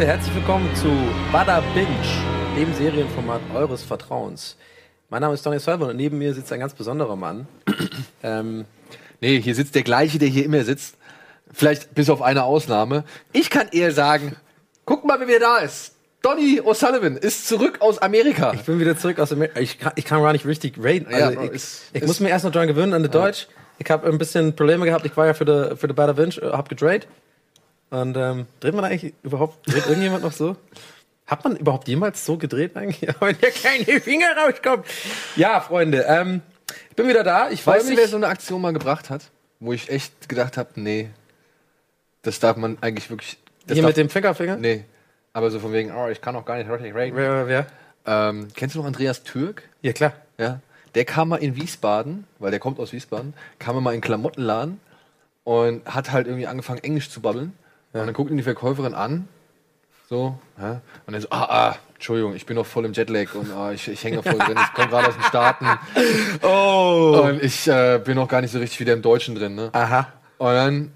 Leute, herzlich willkommen zu Bada Binge, dem Serienformat eures Vertrauens. Mein Name ist Donny Sullivan und neben mir sitzt ein ganz besonderer Mann. ähm, Nee, hier sitzt der gleiche, der hier immer sitzt. Vielleicht bis auf eine Ausnahme. Ich kann eher sagen, guck mal, wer da ist. Donny O'Sullivan ist zurück aus Amerika. ich bin wieder zurück aus Amerika. Ich kann, ich kann gar nicht richtig reden. Also Ja, ich ist- ich ist- muss mir erst noch dran gewöhnen an das Deutsch. Ich habe ein bisschen Probleme gehabt. Ich war ja für die, für die Bada Binge, äh, hab gedreht. Und ähm, dreht man eigentlich überhaupt, dreht irgendjemand noch so? Hat man überhaupt jemals so gedreht eigentlich? Wenn der kleine Finger rauskommt. Ja, Freunde, ähm, ich bin wieder da. Ich du, mich. wer so eine Aktion mal gebracht hat? Wo ich echt gedacht habe, nee, das darf man eigentlich wirklich. Das Hier darf, mit dem Fingerfinger? Nee. Aber so von wegen, oh, ich kann auch gar nicht richtig reden. Wer, wer, wer? Ähm, kennst du noch Andreas Türk? Ja, klar. Ja. Der kam mal in Wiesbaden, weil der kommt aus Wiesbaden, kam mal in Klamottenladen und hat halt irgendwie angefangen, Englisch zu babbeln. Und dann guckt ihn die Verkäuferin an, so, ja, und er so, ah, ah, Entschuldigung, ich bin noch voll im Jetlag und ah, ich, ich hänge voll drin, ich komme gerade aus den Staaten Oh. und ich äh, bin noch gar nicht so richtig wieder im Deutschen drin. Ne? Aha. Und dann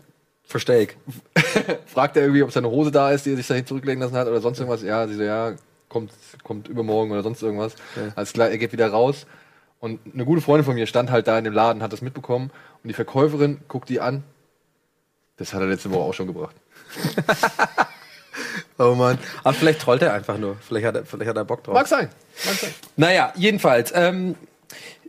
Verstehe ich. fragt er irgendwie, ob seine Hose da ist, die er sich dahin zurücklegen lassen hat oder sonst irgendwas. Ja, sie so, ja, kommt, kommt übermorgen oder sonst irgendwas. Alles klar, er geht wieder raus. Und eine gute Freundin von mir stand halt da in dem Laden, hat das mitbekommen. Und die Verkäuferin guckt die an. Das hat er letzte Woche auch schon gebracht. Oh Mann. Aber vielleicht trollt er einfach nur. Vielleicht hat er, vielleicht hat er Bock drauf. Mag sein. Mag sein. Naja, jedenfalls. Ähm,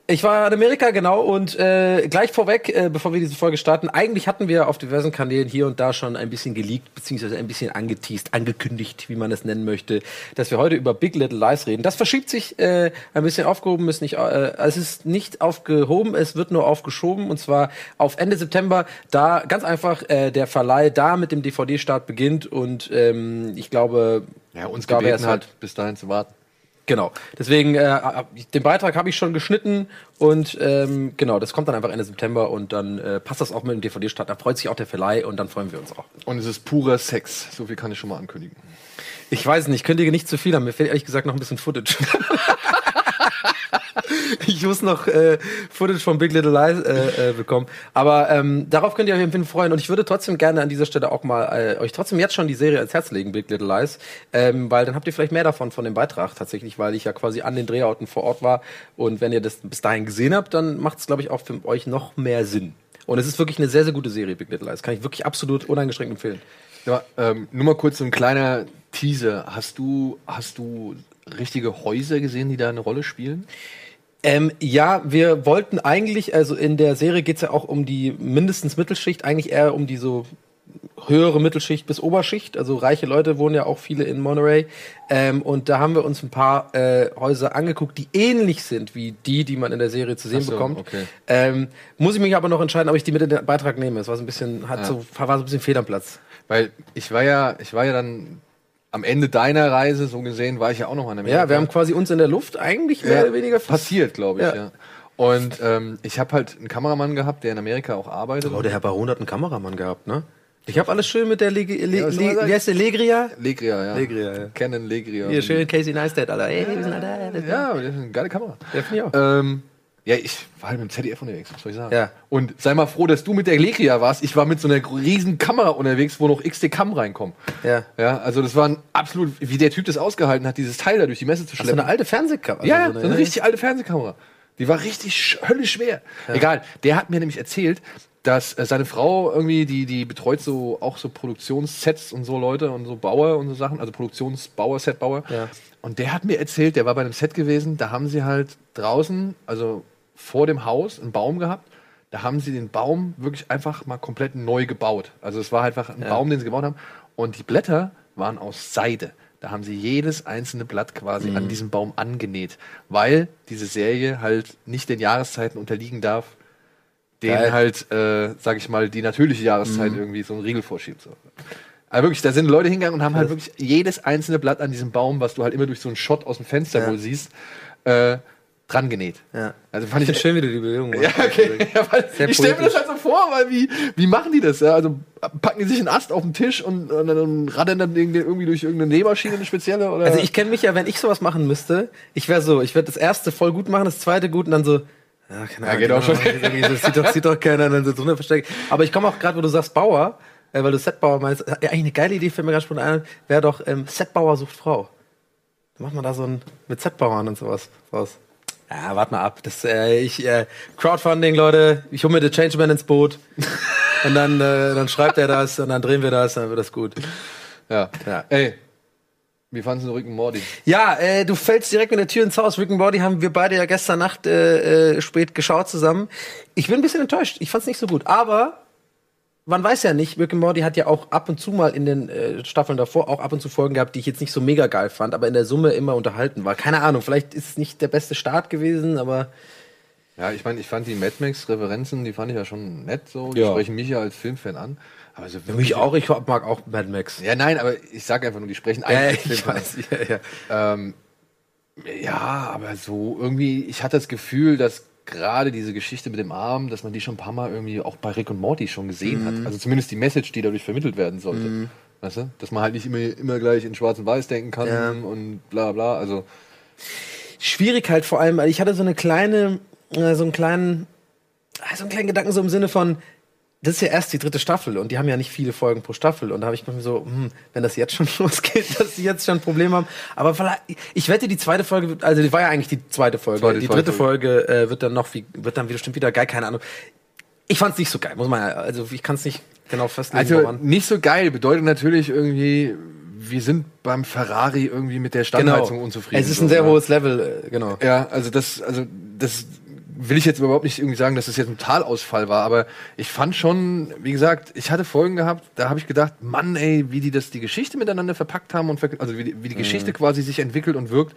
ich war in Amerika, genau, und äh, gleich vorweg, äh, bevor wir diese Folge starten, eigentlich hatten wir auf diversen Kanälen hier und da schon ein bisschen geleakt, beziehungsweise ein bisschen angeteased, angekündigt, wie man es nennen möchte, dass wir heute über Big Little Lies reden. Das verschiebt sich äh, ein bisschen aufgehoben, ist nicht, äh, es ist nicht aufgehoben, es wird nur aufgeschoben, und zwar auf Ende September, da ganz einfach äh, der Verleih da mit dem DVD-Start beginnt und ähm, ich glaube, Ja, uns wär's gebeten hat, bis dahin zu warten. Genau. Deswegen, äh, den Beitrag habe ich schon geschnitten und ähm, genau, das kommt dann einfach Ende September und dann äh, passt das auch mit dem DVD-Start. Da freut sich auch der Verleih und dann freuen wir uns auch. Und es ist purer Sex. So viel kann ich schon mal ankündigen. Ich weiß nicht, ich kündige nicht zu viel an. Mir fehlt ehrlich gesagt noch ein bisschen Footage. ich muss noch äh, Footage von Big Little Lies äh, äh, bekommen. Aber ähm, darauf könnt ihr euch Fall freuen. Und ich würde trotzdem gerne an dieser Stelle auch mal äh, euch trotzdem jetzt schon die Serie ans Herz legen, Big Little Lies. Ähm, weil dann habt ihr vielleicht mehr davon von dem Beitrag tatsächlich, weil ich ja quasi an den Drehorten vor Ort war. Und wenn ihr das bis dahin gesehen habt, dann macht es, glaube ich, auch für euch noch mehr Sinn. Und es ist wirklich eine sehr, sehr gute Serie, Big Little Lies. Kann ich wirklich absolut uneingeschränkt empfehlen. Ja, ähm, nur mal kurz so ein kleiner Teaser. Hast du, hast du richtige Häuser gesehen, die da eine Rolle spielen? Ähm, ja, wir wollten eigentlich, also in der Serie geht's ja auch um die mindestens Mittelschicht, eigentlich eher um die so höhere Mittelschicht bis Oberschicht. Also reiche Leute wohnen ja auch viele in Monterey. Ähm, und da haben wir uns ein paar äh, Häuser angeguckt, die ähnlich sind wie die, die man in der Serie zu sehen so, bekommt. okay. Ähm, muss ich mich aber noch entscheiden, ob ich die mit in den Beitrag nehme. Es war so ein bisschen, hat so, war so ein bisschen fehl am Platz. Weil ich war ja, ich war ja dann am Ende deiner Reise, so gesehen, war ich ja auch noch an der Ja, wir haben quasi uns in der Luft eigentlich mehr oder weniger passiert, glaube ich, Ja. ja. Und ähm, ich habe halt einen Kameramann gehabt, der in Amerika auch arbeitet. Oh, der Herr Baron hat einen Kameramann gehabt, ne? Ich habe alles schön mit der Leg Le Ja, Le wie heißt der Legria? Legria, ja. Legria, ja. Canon Legria. Hier schön Casey Neistat, Alter. Ey, wir sind da. Ja, das ist eine geile Kamera. Ja, finde ich auch. Ähm, ja, ich war halt mit dem ZDF unterwegs, was soll ich sagen? Ja. Und sei mal froh, dass du mit der Legria warst. Ich war mit so einer riesen Kamera unterwegs, wo noch XT Cam reinkommt. Ja. Ja, also das war ein absolut, wie der Typ das ausgehalten hat, dieses Teil da durch die Messe zu So schleppen. eine alte Fernsehkamera. Ja, ja, also so eine richtig alte Fernsehkamera. Die war richtig sch- höllisch schwer. Egal, der hat mir nämlich erzählt, dass äh, seine Frau irgendwie, die, die betreut so auch so Produktionssets und so Leute und so Bauer und so Sachen, also Produktionsbauer, Setbauer. Ja. Und der hat mir erzählt, der war bei einem Set gewesen, da haben sie halt draußen, also vor dem Haus, einen Baum gehabt. Da haben sie den Baum wirklich einfach mal komplett neu gebaut. Also es war einfach ein Baum, den sie gebaut haben. Und die Blätter waren aus Seide. Da haben sie jedes einzelne Blatt quasi Mhm. an diesem Baum angenäht, weil diese Serie halt nicht den Jahreszeiten unterliegen darf, denen Geil. Mhm. halt, äh, sag ich mal, die natürliche Jahreszeit irgendwie so einen Riegel vorschiebt. So. Aber wirklich, da sind Leute hingegangen und haben halt wirklich jedes einzelne Blatt an diesem Baum, was du halt immer durch so einen Shot aus dem Fenster Ja. wohl siehst, äh, dran genäht. Ja. Also fand Ich ich finde schön, wie du die Bewegung machst. ja, okay. Ja, Sehr ich stelle mir das halt so vor, weil wie, wie machen die das? Ja? Also packen die sich einen Ast auf den Tisch und, und dann raddern dann irgendwie durch irgendeine Nähmaschine, eine spezielle? Oder? Also ich kenne mich ja, wenn ich sowas machen müsste, ich wäre so, ich würde das erste voll gut machen, das zweite gut und dann so, ja, keine Ahnung, geht auch schon. Das sieht doch, sieht doch keiner, dann so drunter versteckt. Aber ich komme auch gerade, wo du sagst Bauer, äh, weil du Setbauer meinst, ja, eigentlich eine geile Idee, fällt mir ganz spontan ein, wäre doch ähm, Setbauer sucht Frau. Dann macht man da so ein mit Setbauern und sowas raus. Ja, warte mal ab. Das, äh, ich, äh, Crowdfunding, Leute, ich hole mir den Changeman ins Boot. und dann, äh, dann schreibt er das und dann drehen wir das, dann wird das gut. Ja. Ja. Ey, wie fandest du Rick and Morty? Ja, äh, du fällst direkt mit der Tür ins Haus. Rick and Morty haben wir beide ja gestern Nacht äh, äh, spät geschaut zusammen. Ich bin ein bisschen enttäuscht. Ich fand's nicht so gut. Aber man weiß ja nicht, Rick and Morty hat ja auch ab und zu mal in den äh, Staffeln davor auch ab und zu Folgen gehabt, die ich jetzt nicht so mega geil fand, aber in der Summe immer unterhalten war. Keine Ahnung, vielleicht ist es nicht der beste Start gewesen, aber Ja, ich meine, ich fand die Mad Max-Referenzen, die fand ich ja schon nett so. Die Ja. sprechen mich ja als Filmfan an. Aber so für mich auch, ich mag auch Mad Max. Ja, nein, aber ich sag einfach nur, die sprechen einen ja, als ich. Ja, ja. Ähm, ja, aber so irgendwie, ich hatte das Gefühl, dass gerade diese Geschichte mit dem Arm, dass man die schon ein paar Mal irgendwie auch bei Rick und Morty schon gesehen Mhm. hat. Also zumindest die Message, die dadurch vermittelt werden sollte. Weißt du? Dass man halt nicht immer, immer gleich in Schwarz und Weiß denken kann Ja. und bla bla. Also, Schwierig halt vor allem, weil ich hatte so eine kleine, äh, so einen kleinen, so einen kleinen Gedanken so im Sinne von, das ist ja erst die dritte Staffel und die haben ja nicht viele Folgen pro Staffel und da habe ich mir so, hm, wenn das jetzt schon losgeht, dass sie jetzt schon ein Problem haben. Aber vielleicht, ich wette, die zweite Folge, also die war ja eigentlich die zweite Folge. Zweite, die zweite dritte Folge äh, wird dann noch, wie, wird dann bestimmt wieder geil, keine Ahnung. Ich fand's nicht so geil, muss man ja, also ich kann es nicht genau festlegen, also woran. nicht so geil bedeutet natürlich irgendwie, wir sind beim Ferrari irgendwie mit der Standheizung unzufrieden. Genau. Es ist ein sehr ja. hohes Level, äh, genau. Ja, also das, also das will ich jetzt überhaupt nicht irgendwie sagen, dass das jetzt ein Totalausfall war, aber ich fand schon, wie gesagt, ich hatte Folgen gehabt, da habe ich gedacht, Mann, ey, wie die das die Geschichte miteinander verpackt haben und also wie die, wie die Geschichte quasi sich entwickelt und wirkt.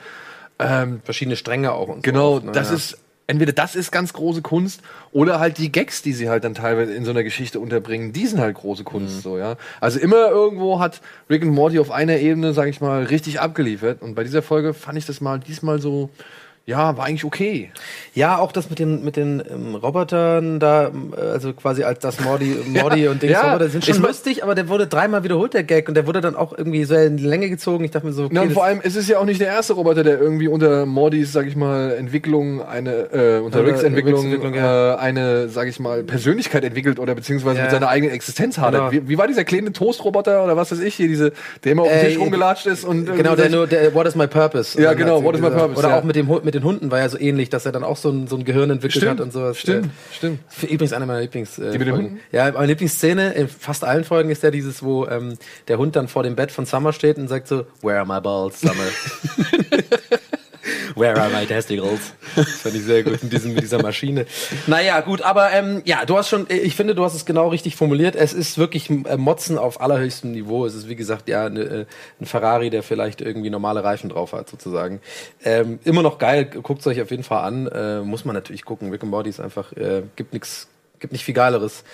Ähm, Verschiedene Stränge auch und genau, so. oft, ne, das ja. ist entweder das ist ganz große Kunst oder halt die Gags, die sie halt dann teilweise in so einer Geschichte unterbringen, die sind halt große Kunst, so ja. Also immer irgendwo hat Rick and Morty auf einer Ebene, sag ich mal, richtig abgeliefert und bei dieser Folge fand ich das mal diesmal so, ja, war eigentlich okay. Ja, auch das mit den, mit den ähm, Robotern da, ähm, äh, also quasi als das Mordi, Mordi und Dings ja. Roboter sind schon Ich lustig, aber der wurde dreimal wiederholt, der Gag, und der wurde dann auch irgendwie so in die Länge gezogen. Ich dachte mir so, okay, Ja, und vor allem, es ist ja auch nicht der erste Roboter, der irgendwie unter Mordis, sag ich mal, Entwicklung, eine, äh, unter Unter Ricks Entwicklung, Entwicklung, ja. äh, eine, sag ich mal, Persönlichkeit entwickelt oder beziehungsweise Ja. mit seiner eigenen Existenz hadert. Genau. Wie, wie war dieser kleine Toastroboter oder was weiß ich hier, diese, der immer auf dem Äh, Tisch rumgelatscht ist und genau, der nur, der What is my purpose? Ja, genau, what is my purpose, Oder ja. auch mit dem mit den Hunden war ja so ähnlich, dass er dann auch so ein, so ein Gehirn entwickelt Stimmt, hat und sowas. stimmt, Äh, stimmt. Für übrigens eine meiner Lieblings. Äh, Die mit den Folgen. Hunden? Ja, meine Lieblingsszene in fast allen Folgen ist ja dieses, wo ähm, der Hund dann vor dem Bett von Summer steht und sagt so, Where are my balls, Summer? Where are my testicles? Das fand ich sehr gut in diesem, mit dieser Maschine. Naja, gut, aber ähm, ja, du hast schon, ich finde, du hast es genau richtig formuliert. Es ist wirklich äh, Motzen auf allerhöchstem Niveau. Es ist, wie gesagt, ja, ne, äh, ein Ferrari, der vielleicht irgendwie normale Reifen drauf hat, sozusagen. Ähm, immer noch geil, guckt es euch auf jeden Fall an. Äh, muss man natürlich gucken. Rick and Morty ist einfach, äh, gibt nichts, gibt nicht viel Geileres.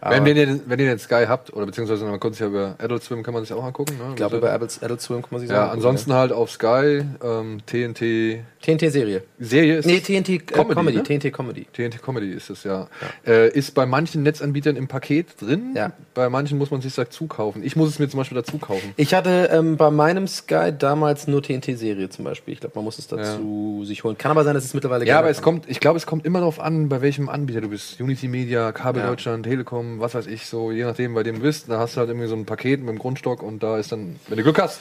Wenn, wenn, ihr, wenn ihr den Sky habt, oder beziehungsweise man konnte sich ja über Adult Swim, kann man sich auch angucken. Ne? ich glaube, bei Adult, Adult Swim kann man sich sagen. ja, ansonsten halt auf Sky, ähm, TNT TNT-Serie. Serie ist Nee? TNT äh, Comedy, Comedy. ne? TNT Comedy. TNT Comedy ist es ja. Äh, ist bei manchen Netzanbietern im Paket drin. Ja. Bei manchen muss man sich dazu kaufen. Ich muss es mir zum Beispiel dazu kaufen. Ich hatte ähm, bei meinem Sky damals nur TNT-Serie zum Beispiel. Ich glaube, man muss es dazu sich holen. Kann aber sein, dass es mittlerweile Ja, aber es kommt, ich glaube, es kommt immer darauf an, bei welchem Anbieter du bist. Unity Media, Kabel Ja. Deutschland, Telekom, was weiß ich, so, je nachdem, bei dem du bist, da hast du halt irgendwie so ein Paket mit dem Grundstock und da ist dann, wenn du Glück hast.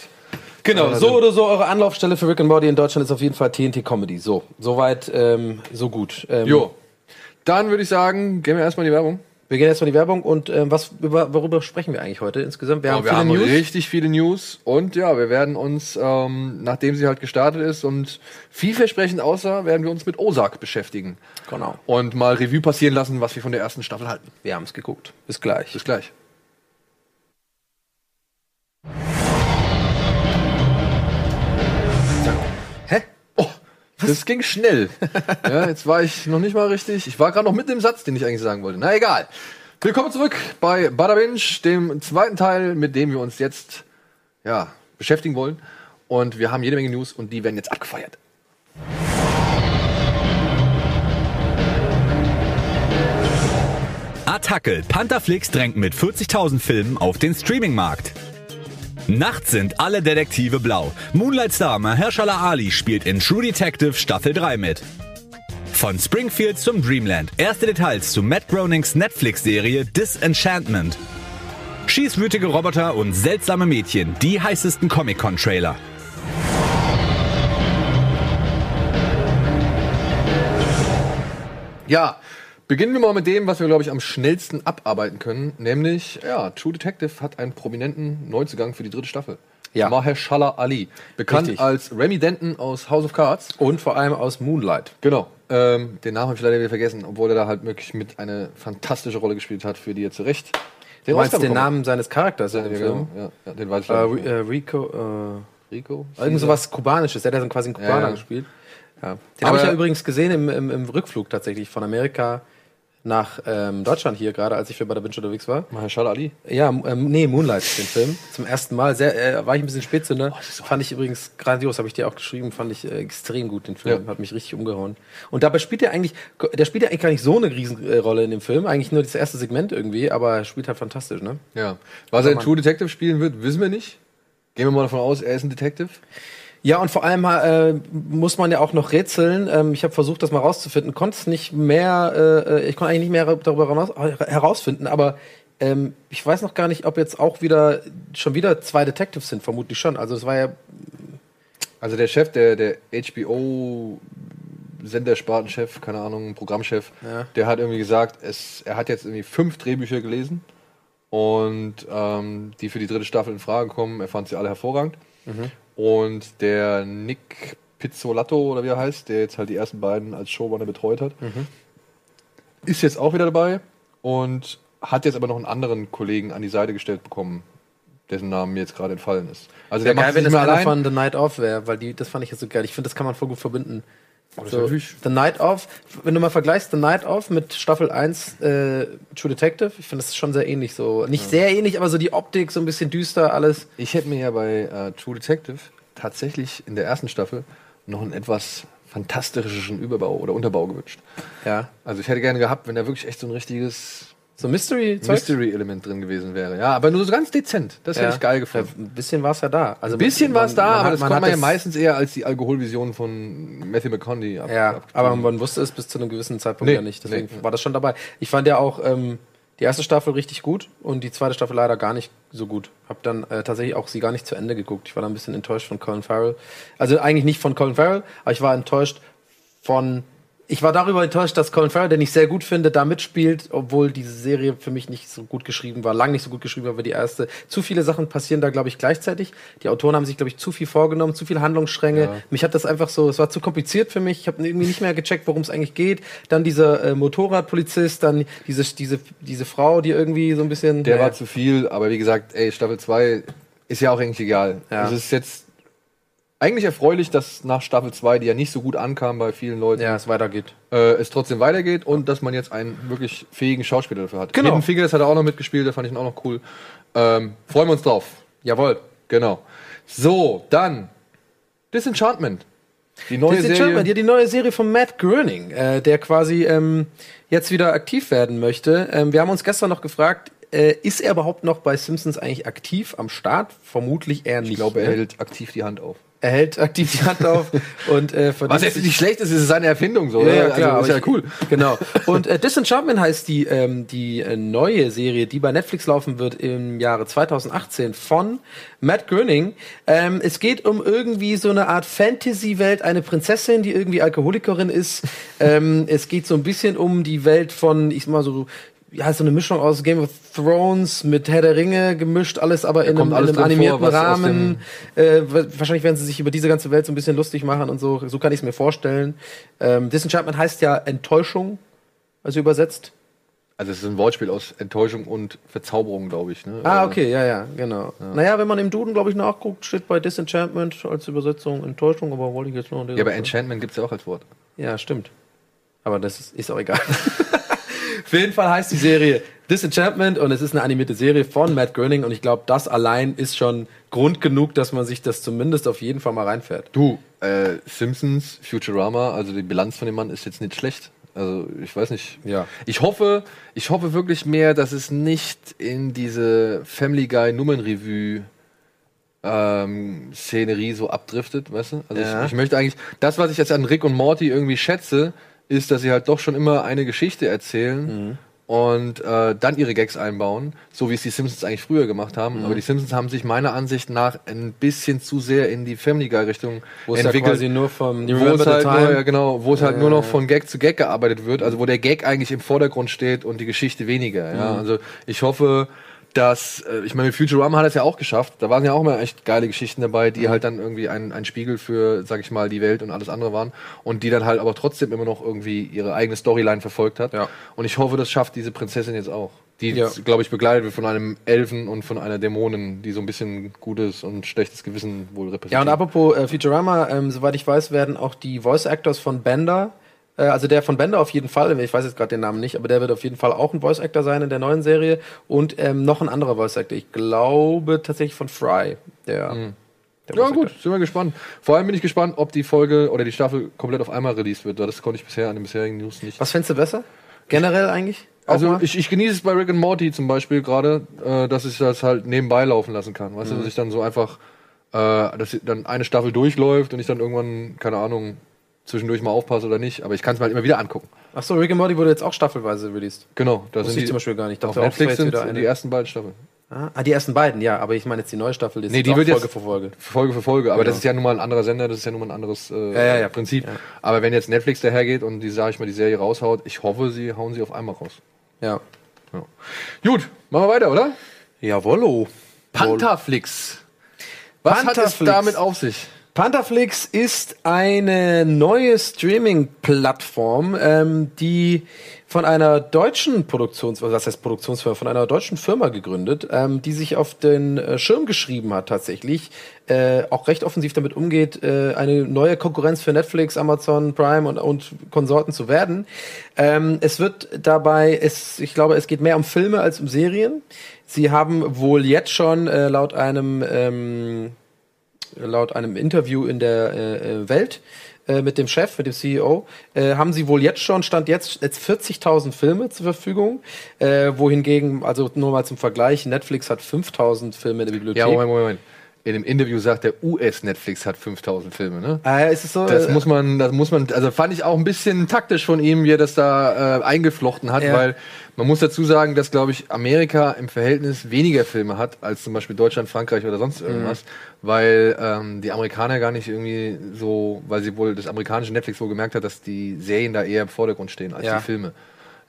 Genau, Also- so oder so, eure Anlaufstelle für Rick and Morty in Deutschland ist auf jeden Fall TNT Comedy. So, soweit, ähm, so gut. Ähm, Jo. Dann würde ich sagen, gehen wir erstmal in die Werbung. Wir gehen erstmal in die Werbung und ähm, was, über, worüber sprechen wir eigentlich heute insgesamt? Wir haben Oh, wir haben richtig viele News und ja, wir werden uns, ähm, nachdem sie halt gestartet ist und vielversprechend aussah, werden wir uns mit Ozark beschäftigen Genau, und mal Revue passieren lassen, was wir von der ersten Staffel halten. wir haben es geguckt. Bis gleich. Bis gleich. Das ging schnell. ja, jetzt war ich noch nicht mal richtig. Ich war gerade noch mitten im Satz, den ich eigentlich sagen wollte. Na egal. Willkommen zurück bei Bada Binge, dem zweiten Teil, mit dem wir uns jetzt ja, beschäftigen wollen. Und wir haben jede Menge News und die werden jetzt abgefeiert. Attacke. Pantherflix drängt mit 40.000 Filmen auf den Streamingmarkt. Nachts sind alle Detektive blau. Moonlight Star Mahershala Ali spielt in True Detective Staffel 3 mit. Von Springfield zum Dreamland. Erste Details zu Matt Groenings Netflix-Serie Disenchantment. Schießwütige Roboter und seltsame Mädchen, die heißesten Comic-Con-Trailer. Ja, beginnen wir mal mit dem, was wir, glaube ich, am schnellsten abarbeiten können. Nämlich, ja, True Detective hat einen prominenten Neuzugang für die dritte Staffel. Ja. Mahershala Ali. Bekannt Richtig. als Remy Denton aus House of Cards. Und vor allem aus Moonlight. Genau. Ähm, den Namen habe ich leider wieder vergessen, obwohl er da halt wirklich mit eine fantastische Rolle gespielt hat, für die er zu Recht Du meinst den Namen seines Charakters in dem Film? genau. ja, ja, den weiß ich Äh, leider Ri- nicht äh. Rico, Rico? irgend sowas Kubanisches. Der hat ja dann quasi einen Kubaner Ja, ja. gespielt. Ja. Den habe ich ja übrigens gesehen im, im, im Rückflug tatsächlich von Amerika nach ähm, Deutschland hier gerade, als ich für bei der Binge unterwegs war. Mahershala Ali. Ja, ähm, nee, Moonlight, den Film. Zum ersten Mal. Sehr, äh, war ich ein bisschen Spätzünder. fand ich übrigens grandios, habe ich dir auch geschrieben, fand ich äh, extrem gut, den Film. Ja. Hat mich richtig umgehauen. Und dabei spielt er eigentlich, der spielt ja eigentlich gar nicht so eine Riesenrolle in dem Film. Eigentlich nur das erste Segment irgendwie, aber er spielt halt fantastisch, ne? Ja. Was er in Mann. True Detective spielen wird, wissen wir nicht. Gehen wir mal davon aus, er ist ein Detective. Ja, und vor allem äh, muss man ja auch noch rätseln. Ähm, ich habe versucht, das mal rauszufinden, konnte es nicht mehr, äh, ich konnte eigentlich nicht mehr darüber hinaus, herausfinden, aber ähm, ich weiß noch gar nicht, ob jetzt auch wieder schon wieder zwei Detectives sind, vermutlich schon. Also es war ja Also der Chef, der, der HBO Senderspartenchef, keine Ahnung, Programmchef, Ja. der hat irgendwie gesagt, es, er hat jetzt irgendwie fünf Drehbücher gelesen und ähm, die für die dritte Staffel in Frage kommen. Er fand sie alle hervorragend. Und der Nick Pizzolatto oder wie er heißt, der jetzt halt die ersten beiden als Showrunner betreut hat, ist jetzt auch wieder dabei und hat jetzt aber noch einen anderen Kollegen an die Seite gestellt bekommen, dessen Namen mir jetzt gerade entfallen ist. Also Wäre der geil, macht wenn das einer allein. von The Night Off wäre, weil die, das fand ich jetzt so geil. Ich finde, das kann man voll gut verbinden. So, The Night Off, wenn du mal vergleichst The Night Off mit Staffel 1 äh, True Detective, ich finde, das schon sehr ähnlich. So Nicht sehr ähnlich, aber so die Optik, so ein bisschen düster, alles. Ich hätte mir ja bei äh, True Detective tatsächlich in der ersten Staffel noch einen etwas fantastischen Überbau oder Unterbau gewünscht. Ja. Also ich hätte gerne gehabt, wenn da wirklich echt so ein richtiges So mystery zeug Mystery-Element drin gewesen wäre. Ja, aber nur so ganz dezent. Das hätte ich geil gefunden. Ja, ein bisschen war es ja da. Also Ein bisschen war es da, aber das man hat man ja meistens eher als die Alkoholvision von Matthew McConaughey ab. Ja, ab- aber man wusste es bis zu einem gewissen Zeitpunkt Nee, ja nicht. Deswegen nee. war das schon dabei. Ich fand ja auch ähm, die erste Staffel richtig gut und die zweite Staffel leider gar nicht so gut. Hab dann äh, tatsächlich auch sie gar nicht zu Ende geguckt. Ich war da ein bisschen enttäuscht von Colin Farrell. Also eigentlich nicht von Colin Farrell, aber ich war enttäuscht von. Ich war darüber enttäuscht, dass Colin Farrell, den ich sehr gut finde, da mitspielt, obwohl diese Serie für mich nicht so gut geschrieben war, lang nicht so gut geschrieben war wie die erste. Zu viele Sachen passieren da, glaube ich, gleichzeitig. Die Autoren haben sich, glaube ich, zu viel vorgenommen, zu viele Handlungsstränge. Mich hat das einfach so, es war zu kompliziert für mich. Ich habe irgendwie nicht mehr gecheckt, worum es eigentlich geht. Dann dieser äh, Motorradpolizist, dann diese, diese, diese Frau, die irgendwie so ein bisschen. Der naja. war zu viel, aber wie gesagt, ey, Staffel 2 ist ja auch eigentlich egal. Ja. Es ist jetzt eigentlich erfreulich, dass nach Staffel 2, die ja nicht so gut ankam bei vielen Leuten, ja, es weitergeht. äh, es trotzdem weitergeht und dass man jetzt einen wirklich fähigen Schauspieler dafür hat. Genau. Hidden Figures hat er auch noch mitgespielt, da fand ich ihn auch noch cool. Ähm, freuen wir uns drauf. Jawohl. Genau. So, dann Disenchantment. Die neue Disenchantment, Serie. ja, die neue Serie von Matt Groening, äh, der quasi ähm, jetzt wieder aktiv werden möchte. Ähm, wir haben uns gestern noch gefragt, äh, ist er überhaupt noch bei Simpsons eigentlich aktiv am Start? Vermutlich eher nicht. Ich glaube, er ne? hält aktiv die Hand auf. Er hält aktiv die Hand auf und äh, Was jetzt nicht schlecht ist, ist seine Erfindung so. Ja, ja, oder? klar. also, ist ja cool. Genau. Und äh, Disenchantment heißt die, ähm, die äh, neue Serie, die bei Netflix laufen wird im Jahre 2018 von Matt Groening. Ähm, es geht um irgendwie so eine Art Fantasy-Welt, eine Prinzessin, die irgendwie Alkoholikerin ist. ähm, es geht so ein bisschen um die Welt von, ich sag mal so, ja, so eine Mischung aus Game of Thrones mit Herr der Ringe gemischt, alles aber in einem, alles in einem vor, animierten aus Rahmen. Äh, wa- wahrscheinlich werden sie sich über diese ganze Welt so ein bisschen lustig machen und so. So kann ich es mir vorstellen. Ähm, Disenchantment heißt ja Enttäuschung, also übersetzt. Also es ist ein Wortspiel aus Enttäuschung und Verzauberung, glaube ich. Ne? Ah, Äh, okay, ja, ja, genau. Naja, wenn man im Duden, glaube ich, nachguckt, steht bei Disenchantment als Übersetzung Enttäuschung, aber wollte ich jetzt dieser Ja, aber Enchantment gibt es ja auch als Wort. Ja, stimmt. Aber das ist, ist auch egal. Auf jeden Fall heißt die Serie Disenchantment und es ist eine animierte Serie von Matt Groening und ich glaube, das allein ist schon Grund genug, dass man sich das zumindest auf jeden Fall mal reinfährt. Du, äh, Simpsons, Futurama, also die Bilanz von dem Mann ist jetzt nicht schlecht. Also ich weiß nicht. Ja. Ich hoffe, ich hoffe wirklich mehr, dass es nicht in diese Family Guy Nummernrevue ähm, Szenerie so abdriftet, weißt du? Also Ja. ich, ich möchte eigentlich, das, was ich jetzt an Rick und Morty irgendwie schätze, ist, dass sie halt doch schon immer eine Geschichte erzählen. und äh, dann ihre Gags einbauen, so wie es die Simpsons eigentlich früher gemacht haben. Mhm. Aber die Simpsons haben sich meiner Ansicht nach ein bisschen zu sehr in die Family Guy Richtung Wo es ja entwickelt. quasi nur vom You wo es halt nur, ja, genau, wo es halt Ja, nur noch ja. von Gag zu Gag gearbeitet wird, also wo der Gag eigentlich im Vordergrund steht und die Geschichte weniger. Mhm. Ja, also ich hoffe, dass äh, ich meine, Futurama hat es ja auch geschafft. Da waren ja auch immer echt geile Geschichten dabei, die halt dann irgendwie ein, ein Spiegel für, sag ich mal, die Welt und alles andere waren und die dann halt aber trotzdem immer noch irgendwie ihre eigene Storyline verfolgt hat. Ja. Und ich hoffe, das schafft diese Prinzessin jetzt auch. Die, Ja. glaube ich, begleitet wird von einem Elfen und von einer Dämonin, die so ein bisschen gutes und schlechtes Gewissen wohl repräsentiert. Ja, und apropos äh, Futurama, ähm, soweit ich weiß, werden auch die Voice Actors von Bender, also der von Bender auf jeden Fall, ich weiß jetzt gerade den Namen nicht, aber der wird auf jeden Fall auch ein Voice Actor sein in der neuen Serie und ähm, noch ein anderer Voice Actor, ich glaube tatsächlich von Fry, der. der Ja, gut, sind wir gespannt. Vor allem bin ich gespannt, ob die Folge oder die Staffel komplett auf einmal released wird. weil Das konnte ich bisher an den bisherigen News nicht. Was fändest du besser? Generell eigentlich? Also ich, ich genieße es bei Rick and Morty zum Beispiel gerade, äh, dass ich das halt nebenbei laufen lassen kann. Weißt du, Mhm. dass ich dann so einfach, äh, dass dann eine Staffel durchläuft und ich dann irgendwann, keine Ahnung, zwischendurch mal aufpasse oder nicht. Aber ich kann es mir halt immer wieder angucken. Achso, Rick and Morty wurde jetzt auch staffelweise released. Genau, da Wusste sind ich die zum Beispiel gar nicht. Ich auf dachte wäre Netflix sind die ersten beiden Staffeln. Ah, die ersten beiden, ja, aber ich meine jetzt die neue Staffel, die ist Nee, die wird jetzt- Folge für Folge. Folge für Folge, aber Genau. das ist ja nun mal ein anderer Sender, das ist ja nun mal ein anderes äh, Ja, ja, ja. Prinzip. Ja. Aber wenn jetzt Netflix dahergeht und die, sag ich mal, die Serie raushaut, ich hoffe, sie hauen sie auf einmal raus. Ja. Ja. Gut, machen wir weiter, oder? Jawollo. Pantherflix. Was hat es damit auf sich? Pantherflix ist eine neue Streaming-Plattform, ähm, die von einer deutschen Produktions, was heißt Produktionsfirma, von einer deutschen Firma gegründet, ähm, die sich auf den äh, Schirm geschrieben hat tatsächlich, äh, auch recht offensiv damit umgeht, äh, eine neue Konkurrenz für Netflix, Amazon Prime und, und Konsorten zu werden. Ähm, es wird dabei, es, ich glaube, es geht mehr um Filme als um Serien. Sie haben wohl jetzt schon äh, laut einem ähm, laut einem Interview in der äh, äh, Welt äh, mit dem Chef, mit dem CEO, äh, haben sie wohl jetzt schon, stand jetzt, jetzt 40.000 Filme zur Verfügung, äh, wohingegen, also nur mal zum Vergleich, Netflix hat 5.000 Filme in der Bibliothek. Ja, Moment, Moment. In dem Interview sagt der US-Netflix hat 5000 Filme, ne? äh, ist es so? Das muss man, das muss man, also fand ich auch ein bisschen taktisch von ihm, wie er das da äh, eingeflochten hat, Ja. weil man muss dazu sagen, dass, glaube ich, Amerika im Verhältnis weniger Filme hat als zum Beispiel Deutschland, Frankreich oder sonst irgendwas, weil ähm, die Amerikaner gar nicht irgendwie so, weil sie wohl das amerikanische Netflix wohl gemerkt hat, dass die Serien da eher im Vordergrund stehen als Ja. die Filme.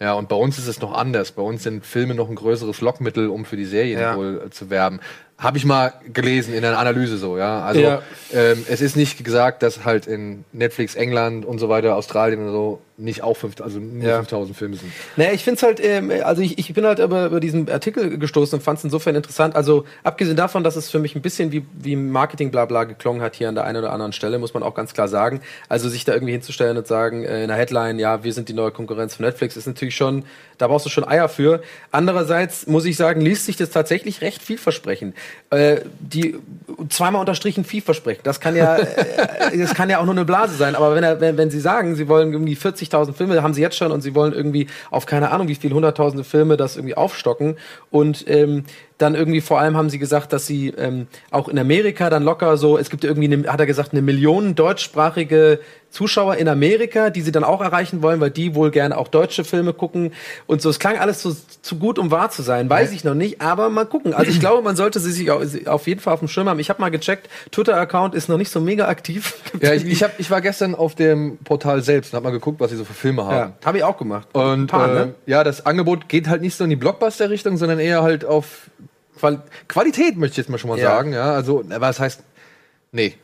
Ja, und bei uns ist es noch anders. Bei uns sind Filme noch ein größeres Lockmittel, um für die Serien Ja. wohl äh, zu werben. Habe ich mal gelesen in einer Analyse so, ja. Also Ja. ähm, es ist nicht gesagt, dass halt in Netflix, England und so weiter, Australien und so nicht auch fünf, also nur Ja. 5000 Filme sind. Naja, ich finde es halt, ähm, also ich, ich bin halt über, über diesen Artikel gestoßen und fand es insofern interessant. Also abgesehen davon, dass es für mich ein bisschen wie, wie Marketing blabla geklungen hat hier an der einen oder anderen Stelle, muss man auch ganz klar sagen. Also sich da irgendwie hinzustellen und sagen äh, in der Headline, ja, wir sind die neue Konkurrenz von Netflix, ist natürlich schon, da brauchst du schon Eier für. Andererseits muss ich sagen, liest sich das tatsächlich recht vielversprechend. Äh, die zweimal unterstrichen vielversprechend. Das kann ja, äh, das kann ja auch nur eine Blase sein. Aber wenn, er, wenn, wenn Sie sagen, Sie wollen irgendwie 40.000 Filme, haben Sie jetzt schon, und Sie wollen irgendwie auf keine Ahnung wie viel hunderttausende Filme das irgendwie aufstocken. Und ähm, dann irgendwie vor allem haben sie gesagt, dass sie ähm, auch in Amerika dann locker so, es gibt irgendwie, eine, hat er gesagt, eine Million deutschsprachige Zuschauer in Amerika, die sie dann auch erreichen wollen, weil die wohl gerne auch deutsche Filme gucken und so. Es klang alles so zu gut, um wahr zu sein, weiß ich noch nicht, aber mal gucken. Also ich glaube, man sollte sie sich au- auf jeden Fall auf dem Schirm haben. Ich habe mal gecheckt, Twitter-Account ist noch nicht so mega aktiv. Ja, ich, ich, hab, ich war gestern auf dem Portal selbst und habe mal geguckt, was sie so für Filme haben. ja, habe ich auch gemacht. Und paar, äh, ne? ja, das Angebot geht halt nicht so in die Blockbuster-Richtung, sondern eher halt auf Qual Qualität, möchte ich jetzt mal schon mal Ja. sagen. Ja, also, aber das heißt, nee.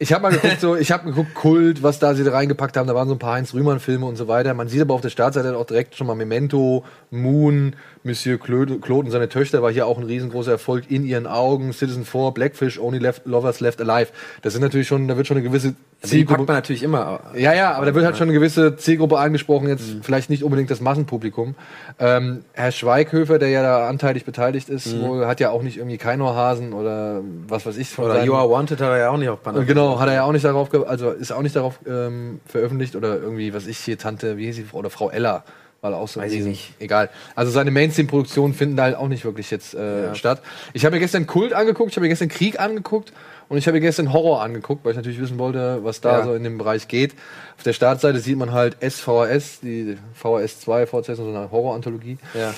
Ich habe mal geguckt, so, ich habe geguckt, Kult, was da sie da reingepackt haben. Da waren so ein paar Heinz-Rühmann-Filme und so weiter. Man sieht aber auf der Startseite auch direkt schon mal Memento, Moon, Monsieur Claude, Claude und seine Töchter war hier auch ein riesengroßer Erfolg in ihren Augen. Citizen 4, Blackfish, Only left, Lovers Left Alive. Das sind natürlich schon, da wird schon eine gewisse Die packt man natürlich immer. ja, ja, aber da wird halt schon eine gewisse Zielgruppe angesprochen, jetzt vielleicht nicht unbedingt das Massenpublikum. Ähm, Herr Schweighöfer, der ja da anteilig beteiligt ist, wohl, hat ja auch nicht irgendwie Keinohasen oder was weiß ich von Oder You Are Wanted hat er ja auch nicht auf Panda. Genau, hat er ja auch nicht darauf, also ist auch nicht darauf ähm, veröffentlicht oder irgendwie, was ich hier, Tante, wie hieß sie, oder Frau Ella, Weil auch so Weiß ich nicht. Egal. Also seine Mainstream-Produktionen finden da halt auch nicht wirklich jetzt äh, statt. Ich habe mir gestern Kult angeguckt, ich habe mir gestern Krieg angeguckt und ich habe mir gestern Horror angeguckt, weil ich natürlich wissen wollte, was da Ja. so in dem Bereich geht. Auf der Startseite sieht man halt SVHS, die VHS 2, Fortsetzung so eine Horror-Anthologie. Ja.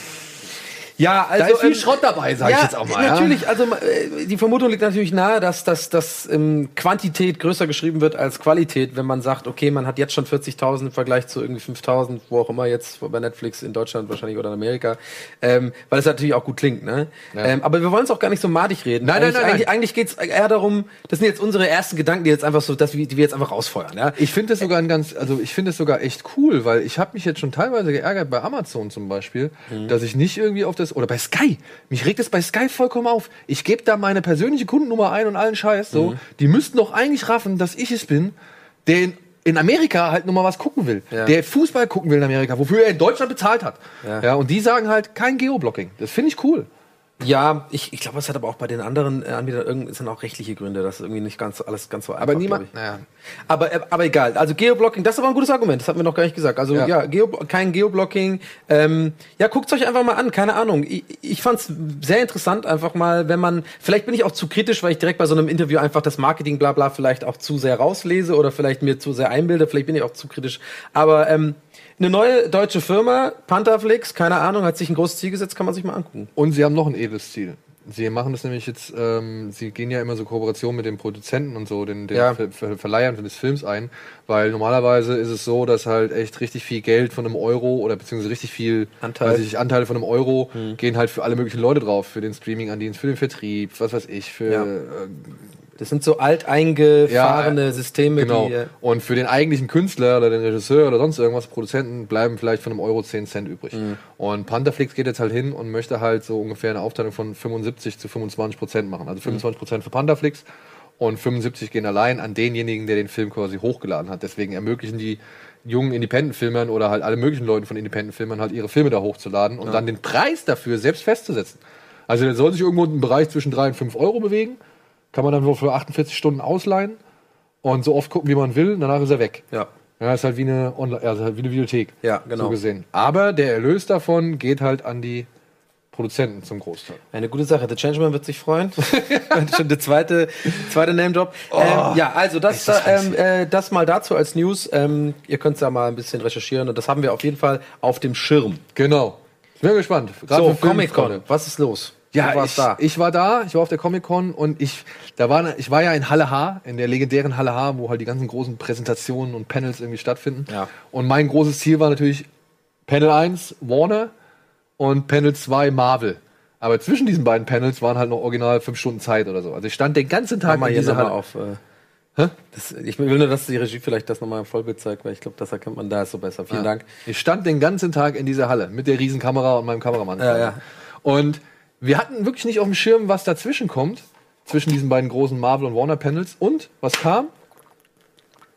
Ja, also. da ist viel ähm, Schrott dabei, sag ich jetzt auch mal. Natürlich, also äh, die Vermutung liegt natürlich nahe, dass, dass, dass ähm, Quantität größer geschrieben wird als Qualität, wenn man sagt, okay, man hat jetzt schon 40.000 im Verglich zu irgendwie 5.000, wo auch immer jetzt bei Netflix in Deutschland wahrscheinlich oder in Amerika, ähm, weil es natürlich auch gut klingt, ne? Ähm, aber wir wollen es auch gar nicht so madig reden. Nein, nein, eigentlich, nein, nein. Eigentlich, eigentlich geht's eher darum, das sind jetzt unsere ersten Gedanken, die jetzt einfach so, dass wir, die wir jetzt einfach rausfeuern, ja? Ich finde das sogar ein ganz, also ich finde das sogar echt cool, weil ich habe mich jetzt schon teilweise geärgert bei Amazon zum Beispiel, Mhm. dass ich nicht irgendwie auf das oder bei Sky. Mich regt es bei Sky vollkommen auf. Ich gebe da meine persönliche Kundennummer ein und allen Scheiß. So, Mhm. die müssten doch eigentlich raffen, dass ich es bin, der in, in Amerika halt nur mal was gucken will, Ja. der Fußball gucken will in Amerika, wofür er in Deutschland bezahlt hat. Ja. Ja, und die sagen halt kein Geoblocking. Das finde ich cool. Ja, ich, ich glaube, es hat aber auch bei den anderen äh, Anbietern irgendwie sind auch rechtliche Gründe, dass irgendwie nicht ganz alles ganz so einfach. Aber niemand. ich. Naja. Aber, äh, aber egal. Also Geoblocking, das ist aber ein gutes Argument. Das hatten wir noch gar nicht gesagt. Also ja, Ja. Geo, kein Geoblocking. Ähm, ja, guckt's euch einfach mal an. Keine Ahnung. Ich, ich fand's sehr interessant, einfach mal, wenn man. Vielleicht bin ich auch zu kritisch, weil ich direkt bei so einem Interview einfach das Marketing, bla bla, vielleicht auch zu sehr rauslese oder vielleicht mir zu sehr einbilde. Vielleicht bin ich auch zu kritisch. Aber ähm, eine neue deutsche Firma, Pantherflix, keine Ahnung, hat sich ein großes Ziel gesetzt, kann man sich mal angucken. Und sie haben noch ein edles Ziel. Sie machen das nämlich jetzt, ähm, sie gehen ja immer so Kooperationen mit den Produzenten und so, den, den Ja. Ver Ver Verleihern des Films ein, weil normalerweise ist es so, dass halt echt richtig viel Geld von einem Euro oder beziehungsweise richtig viel Anteil. ich, Anteile von einem Euro gehen halt für alle möglichen Leute drauf, für den Streaming-Andienst, für den Vertrieb, was weiß ich, für Ja. äh, Das sind so alteingefahrene Ja, Systeme, Genau. die. äh, Und für den eigentlichen Künstler oder den Regisseur oder sonst irgendwas, Produzenten, bleiben vielleicht von einem Euro 10 Cent übrig. Mhm. Und Pantherflix geht jetzt halt hin und möchte halt so ungefähr eine Aufteilung von 75 zu 25 Prozent machen. Also 25 Prozent für Pantherflix und 75 gehen allein an denjenigen, der den Film quasi hochgeladen hat. Deswegen ermöglichen die jungen Independent-Filmern oder halt alle möglichen Leuten von Independent-Filmern halt ihre Filme da hochzuladen und dann den Preis dafür selbst festzusetzen. Also der soll sich irgendwo im Bereich zwischen 3 und 5 Euro bewegen. Kann man dann wohl für 48 Stunden ausleihen und so oft gucken, wie man will. Und danach ist er weg. ja. Ja, ist halt wie eine, Online also halt wie eine Videothek. Ja, genau. So gesehen. Aber der Erlös davon geht halt an die Produzenten zum Großteil. Eine gute Sache. The Changeman wird sich freuen. Schon der zweite, zweite Name-Drop. ähm, ja, also das, das ähm, äh, das mal dazu als News. Ähm, ihr könnt da mal ein bisschen recherchieren und das haben wir auf jeden Fall auf dem Schirm. Genau. Ich bin gespannt. Gerade So. Comic-Con. Was ist los? Ja, ich, da. ich war da, ich war auf der Comic-Con und ich, da war, ich war ja in Halle H, in der legendären Halle H, wo halt die ganzen großen Präsentationen und Panels irgendwie stattfinden. Ja. Und mein großes Ziel war natürlich Panel 1 Warner und Panel 2 Marvel. Aber zwischen diesen beiden Panels waren halt noch original fünf Stunden Zeit oder so. Also ich stand den ganzen Tag mal in dieser Halle. auf. Äh, das, ich will nur, dass die Regie vielleicht das nochmal im Vollbild zeigt, weil ich glaube, das erkennt man da ist so besser. Vielen Dank. Ich stand den ganzen Tag in dieser Halle mit der Riesenkamera und meinem Kameramann. Ja, ja. Und wir hatten wirklich nicht auf dem Schirm, was dazwischen kommt, zwischen diesen beiden großen Marvel und Warner Panels. Und was kam?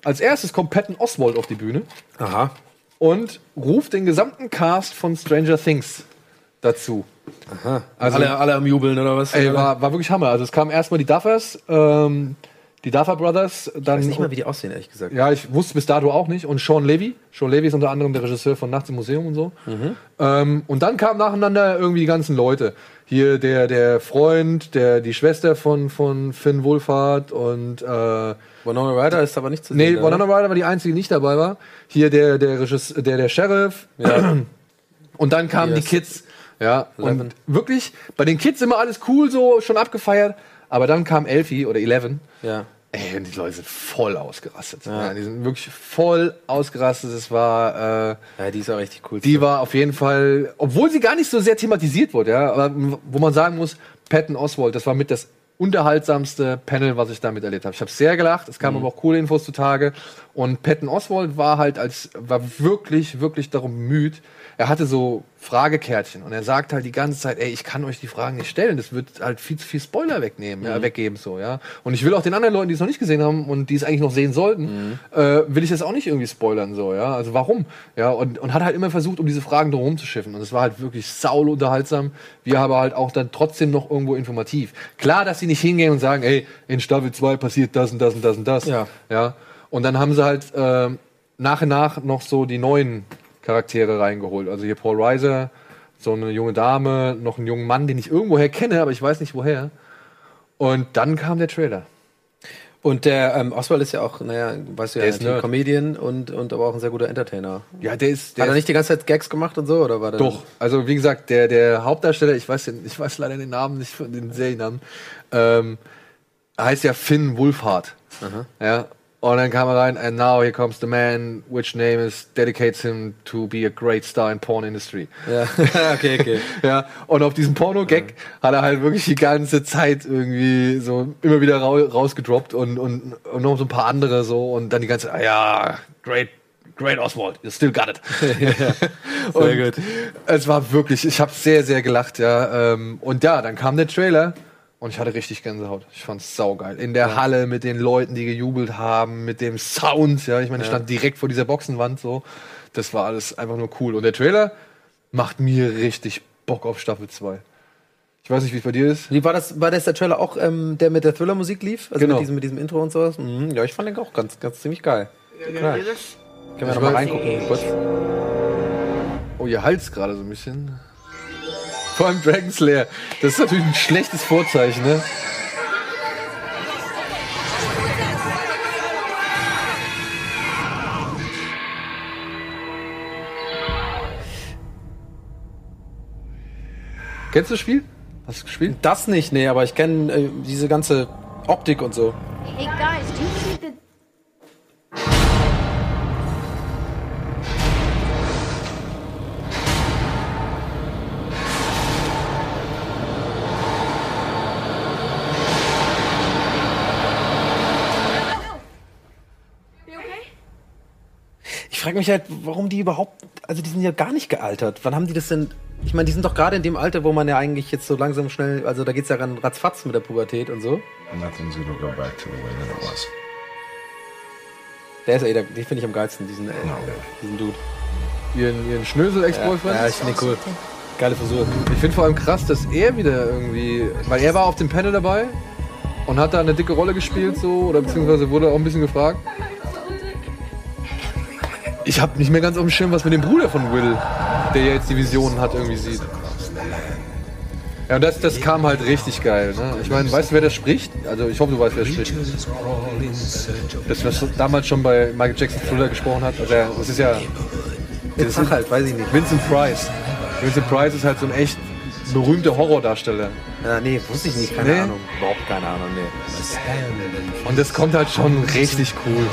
Als erstes kommt Patton Oswald auf die Bühne Aha. und ruft den gesamten Cast von Stranger Things dazu. Also, alle, alle am Jubeln oder was? Ey, war, war wirklich Hammer. Also es kamen erstmal die Duffers, ähm, die Duffer Brothers, dann ich weiß nicht mal, wie die aussehen, ehrlich gesagt. Ja, ich wusste bis dato auch nicht. Und Sean Levy. Sean Levy ist unter anderem der Regisseur von Nachts im Museum und so. Ähm, und dann kamen nacheinander irgendwie die ganzen Leute. Hier der, der Freund, der, die Schwester von, von Finn Wohlfahrt und äh, Winona Ryder ist aber nicht zu nee, sehen. oder? Winona Ryder war die einzige, die nicht dabei war. Hier der, der Regisseur, der, der Sheriff. Ja. Und dann kamen Hier die Kids. Ja, und wirklich, bei den Kids immer alles cool, so schon abgefeiert. Aber dann kam Elfie oder Eleven. ja. Ey, und die Leute sind voll ausgerastet. Ja. die sind wirklich voll ausgerastet. Es war, äh, ja, die ist auch richtig cool. die war auf jeden Fall, obwohl sie gar nicht so sehr thematisiert wurde, ja, aber wo man sagen muss, Patton Oswald, das war mit das unterhaltsamste Panel, was ich damit erlebt habe. Ich habe sehr gelacht, es kamen aber auch coole Infos zutage und Patton Oswald war halt als war wirklich wirklich darum bemüht. Er hatte so Fragekärtchen und er sagt halt die ganze Zeit, ey, ich kann euch die Fragen nicht stellen, das wird halt viel zu viel Spoiler wegnehmen, ja, weggeben so, ja. Und ich will auch den anderen Leuten, die es noch nicht gesehen haben und die es eigentlich noch sehen sollten, äh, will ich das auch nicht irgendwie spoilern so, ja. Also warum? Ja, und, und hat halt immer versucht, um diese Fragen drumherum zu schiffen und es war halt wirklich saul unterhaltsam, wir aber halt auch dann trotzdem noch irgendwo informativ. Klar, dass sie nicht hingehen und sagen, ey, in Staffel 2 passiert das und das und das und das. Ja. Ja. Und dann haben sie halt ähm, nach und nach noch so die neuen Charaktere reingeholt. Also hier Paul Reiser, so eine junge Dame, noch einen jungen Mann, den ich irgendwoher kenne, aber ich weiß nicht woher. Und dann kam der Trailer. Und der ähm, Oswald ist ja auch, naja, weißt du ja, Der ist Nerd. Comedian und, und aber auch ein sehr guter Entertainer. Ja, der ist. Der Hat er nicht die ganze Zeit Gags gemacht und so, oder war der Doch, also wie gesagt, der, der Hauptdarsteller, ich weiß, den, ich weiß leider den Namen nicht von den Seriennamen, ähm, heißt ja Finn Wolfhard. Ja. Und dann kam er rein, and now here comes the man, which name is dedicates him to be a great star in porn industry. Ja, okay, okay. Ja, und auf diesem Porno-Gag hat er halt wirklich die ganze Zeit irgendwie so immer wieder rau rausgedroppt und, und, und noch so ein paar andere so und dann die ganze Zeit, ah ja, great, great Oswald, you still got it. und gut. Es war wirklich, ich habe sehr, sehr gelacht, ja. ähm, Und ja, dann kam der Trailer und ich hatte richtig Gänsehaut. Ich fand's saugeil. In der Halle mit den Leuten, die gejubelt haben, mit dem Sound, ja. Ich meine, ich stand direkt vor dieser Boxenwand so. Das war alles einfach nur cool. Und der Trailer macht mir richtig Bock auf Staffel 2. Ich weiß nicht, wie es bei dir ist. Wie war das, war das der Trailer auch, ähm, der mit der Thriller-Musik lief? Also Genau. mit, diesem, mit diesem Intro und sowas? Mhm, ja, ich fand den auch ganz, ganz ziemlich geil. Klar. Können wir Ich noch mal weiß- reingucken, kurz. Oh, ihr Hals gerade so ein bisschen. Vor allem Dragon Slayer. Das ist natürlich ein schlechtes Vorzeichen, ne? Kennst du das Spiel? Hast du gespielt? Das nicht, nee, aber ich kenne äh, diese ganze Optik und so. Hey frage mich halt, warum die überhaupt, also die sind ja gar nicht gealtert. Wann haben die das denn? Ich meine, die sind doch gerade in dem Alter, wo man ja eigentlich jetzt so langsam schnell, also da geht's ja ran ratzfatz mit der Pubertät und so. Nothing's gonna go back to the way that it was. Der ist ey, der, den finde ich am geilsten, diesen, äh, diesen Dude. Ihren, ihren Schnösel-Ex-Boyfriend? Ja, ich finde cool. Geile Frisur. Ich finde vor allem krass, dass er wieder irgendwie, weil er war auf dem Panel dabei und hat da eine dicke Rolle gespielt so oder beziehungsweise wurde auch ein bisschen gefragt. Ich habe nicht mehr ganz auf dem Schirm, was mit dem Bruder von Will, der ja jetzt die Visionen hat, irgendwie sieht. Ja, und das, das kam halt richtig geil. Ne? Ich meine, weißt du, wer das spricht? Also ich hoffe, du weißt, wer das spricht. Das, was damals schon bei Michael Jackson Thriller gesprochen hat. Also, das ist ja Jetzt sag halt, weiß ich nicht. Vincent Price. Vincent Price ist halt so ein echt berühmter Horrordarsteller. Ja, nee, wusste ich nicht, keine Nee? Ahnung. Überhaupt keine Ahnung, nee. Und das kommt halt schon richtig cool.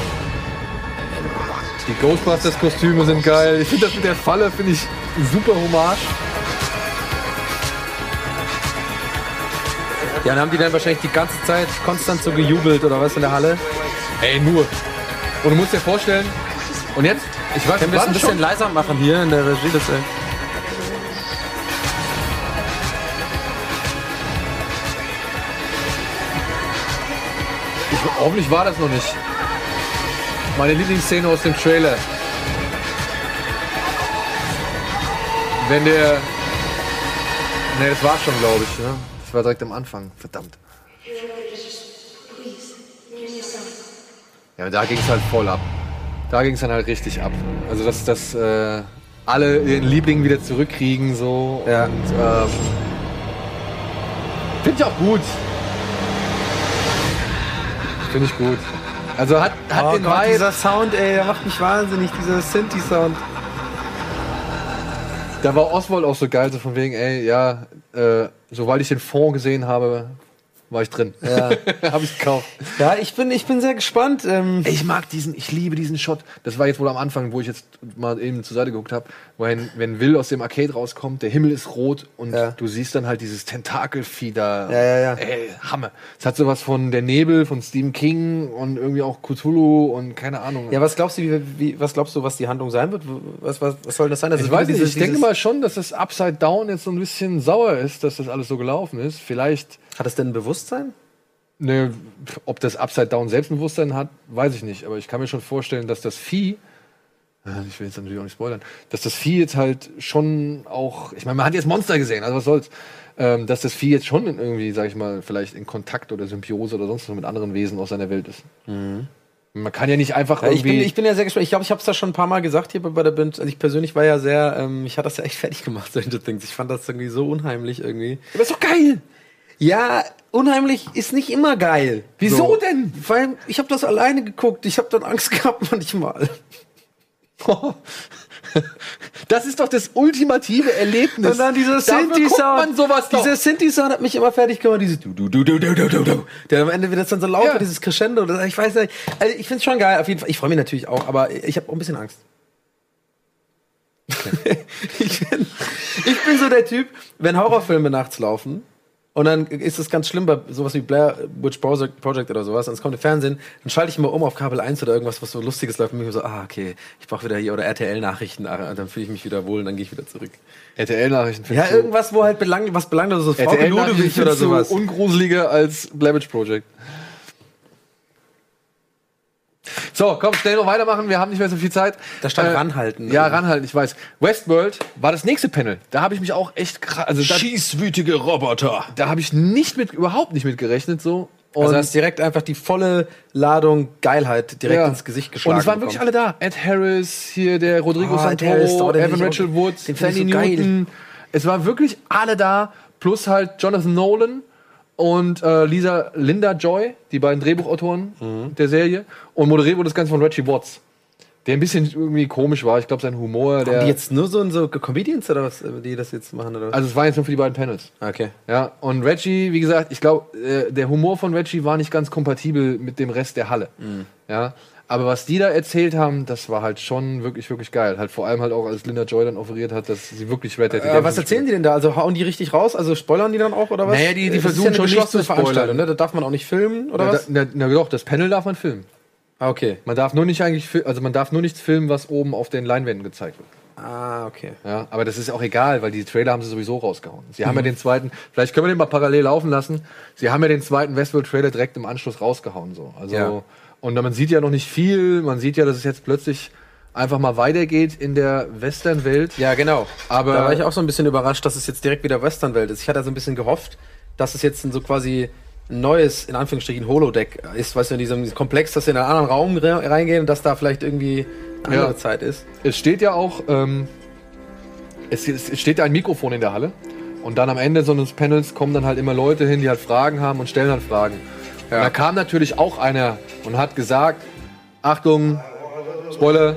Die Ghostbusters-Kostüme sind geil. Ich finde das mit der Falle, finde ich super Hommage. Ja, dann haben die dann wahrscheinlich die ganze Zeit konstant so gejubelt oder was in der Halle. Ey, nur. Und du musst dir vorstellen, und jetzt, ich weiß Können wir es ein bisschen leiser machen hier in der Regie? Das, äh, Ich, hoffentlich war das noch nicht. Meine Lieblingsszene aus dem Trailer. Wenn der. Ne, das war schon, glaube ich. Ne? Das war direkt am Anfang. Verdammt. Ja, da ging es halt voll ab. Da ging es dann halt richtig ab. Also, dass, dass äh, alle ihren Liebling wieder zurückkriegen, so. Ja. Und, ähm, Finde ich auch gut. Finde ich gut. Also hat, hat oh den Gott, Vibe, dieser Sound, ey, der macht mich wahnsinnig, dieser Synthi-Sound. da war Oswald auch so geil, so von wegen, ey, ja, äh, sobald ich den Fond gesehen habe, war ich drin. Ja. Habe ich gekauft. Ja, ich bin, ich bin sehr gespannt. Ähm, Ich mag diesen, ich liebe diesen Shot. Das war jetzt wohl am Anfang, wo ich jetzt mal eben zur Seite geguckt habe, wenn, wenn Will aus dem Arcade rauskommt, der Himmel ist rot und Ja. du siehst dann halt dieses Tentakelvieh da. Ja, ja, ja. Ey, Hammer. Es hat sowas von Der Nebel, von Stephen King und irgendwie auch Cthulhu und keine Ahnung. ja, was glaubst du, wie, wie, was glaubst du, was die Handlung sein wird? Was, was, was soll das sein? Also ich weiß nicht, dieses- ich denke mal schon, dass das Upside Down jetzt so ein bisschen sauer ist, dass das alles so gelaufen ist. Vielleicht, Hat es denn ein Bewusstsein? ne, ob das Upside Down Selbstbewusstsein hat, weiß ich nicht. Aber ich kann mir schon vorstellen, dass das Vieh, äh, ich will jetzt natürlich auch nicht spoilern, dass das Vieh jetzt halt schon auch, ich meine, man hat jetzt Monster gesehen, also was soll's, ähm, dass das Vieh jetzt schon irgendwie, sag ich mal, vielleicht in Kontakt oder Symbiose oder sonst was mit anderen Wesen aus seiner Welt ist. Man kann ja nicht einfach Ja, ich, irgendwie. bin, ich bin ja sehr gespannt. Ich glaube, ich habe es da schon ein paar Mal gesagt hier bei, der Band. Also ich persönlich war ja sehr, ähm, ich hatte das ja echt fertig gemacht, Stranger Things. Ich fand das irgendwie so unheimlich irgendwie. das ist doch geil! Ja, unheimlich ist nicht immer geil. Wieso denn? Weil ich habe das alleine geguckt. Ich habe dann Angst gehabt manchmal. Das ist doch das ultimative Erlebnis. Und dann dieser Synthi-Sound. sowas doch. Dieser Synthi-Sound hat mich immer fertig gemacht. Dieses du, du, du, du, du, du, du, du. Der am Ende wird das dann so laut, Ja. dieses Crescendo. Das, ich weiß nicht. Also ich find's schon geil, auf jeden Fall. Ich freue mich natürlich auch, aber ich habe auch ein bisschen Angst. ich, bin, ich bin so der Typ, wenn Horrorfilme nachts laufen und dann ist es ganz schlimm bei sowas wie Blair Witch Project, oder sowas, und es kommt im Fernsehen, dann schalte ich immer um auf Kabel 1 oder irgendwas, was so Lustiges läuft und mir so, ah, okay, ich brauche wieder hier oder RTL-Nachrichten, ah, dann fühle ich mich wieder wohl und dann gehe ich wieder zurück. RTL-Nachrichten Ja, irgendwas, wo halt belang, was belangt, so Frau Ludwig oder sowas. ungruseliger als Blabbage Project. So, komm, schnell noch weitermachen. Wir haben nicht mehr so viel Zeit. Äh, Da stand ranhalten. Ja, ranhalten, ich weiß. Westworld war das nächste Panel. Da habe ich mich auch echt krass. Also da, Schießwütige Roboter. da habe ich nicht mit, überhaupt nicht mit gerechnet. So. Und, Also hast direkt einfach die volle Ladung Geilheit direkt ja. ins Gesicht geschlagen. Und es waren wirklich alle da. Ed Harris, hier der Rodrigo Oh, Santoro, oh, den Evan Rachel ich Fanny so geil. Newton. Es waren wirklich alle da. Plus halt Jonathan Nolan und äh, Lisa Linda Joy, die beiden Drehbuchautoren Mhm. der Serie. Und moderiert wurde das Ganze von Reggie Watts. Der ein bisschen irgendwie komisch war. Ich glaube, sein Humor, der. Haben die jetzt nur so, so Comedians oder was, die das jetzt machen? Oder? also es war jetzt nur für die beiden Panels. okay. Ja, und Reggie, wie gesagt, ich glaube, äh, der Humor von Reggie war nicht ganz kompatibel mit dem Rest der Halle. Mhm. Ja, aber was die da erzählt haben, das war halt schon wirklich, wirklich geil. Halt vor allem halt auch, als Linda Joy dann offeriert hat, dass sie wirklich Red Dead Äh, was erzählen die denn da? Also hauen die richtig raus? Also spoilern die dann auch oder was? Naja, die- die Äh, das versuchen ja schon nicht zu spoilern. Veranstaltung, ne? Da darf man auch nicht filmen oder Na, was? na, na doch, das Panel darf man filmen. Ah, okay. Man darf nur nicht eigentlich, also man darf nur nichts filmen, was oben auf den Leinwänden gezeigt wird. Ah, okay. Ja, aber das ist auch egal, weil die Trailer haben sie sowieso rausgehauen. Sie Mhm. haben ja den zweiten, vielleicht können wir den mal parallel laufen lassen. Sie haben ja den zweiten Westworld-Trailer direkt im Anschluss rausgehauen. So. Also, Ja. Und man sieht ja noch nicht viel. Man sieht ja, dass es jetzt plötzlich einfach mal weitergeht in der Western-Welt. Ja, genau. Aber- da war ich auch so ein bisschen überrascht, dass es jetzt direkt wieder Westernwelt ist. Ich hatte so ein bisschen gehofft, dass es jetzt so quasi ein neues, in Anführungsstrichen, Holodeck ist, weißt du, in diesem, Komplex, dass wir in einen anderen Raum re- reingehen und dass da vielleicht irgendwie eine Ja. andere Zeit ist. Es steht ja auch, ähm, es, es steht ja ein Mikrofon in der Halle. Und dann am Ende so eines Panels kommen dann halt immer Leute hin, die halt Fragen haben und stellen dann Fragen. Und da kam natürlich auch einer und hat gesagt, Achtung, Spoiler,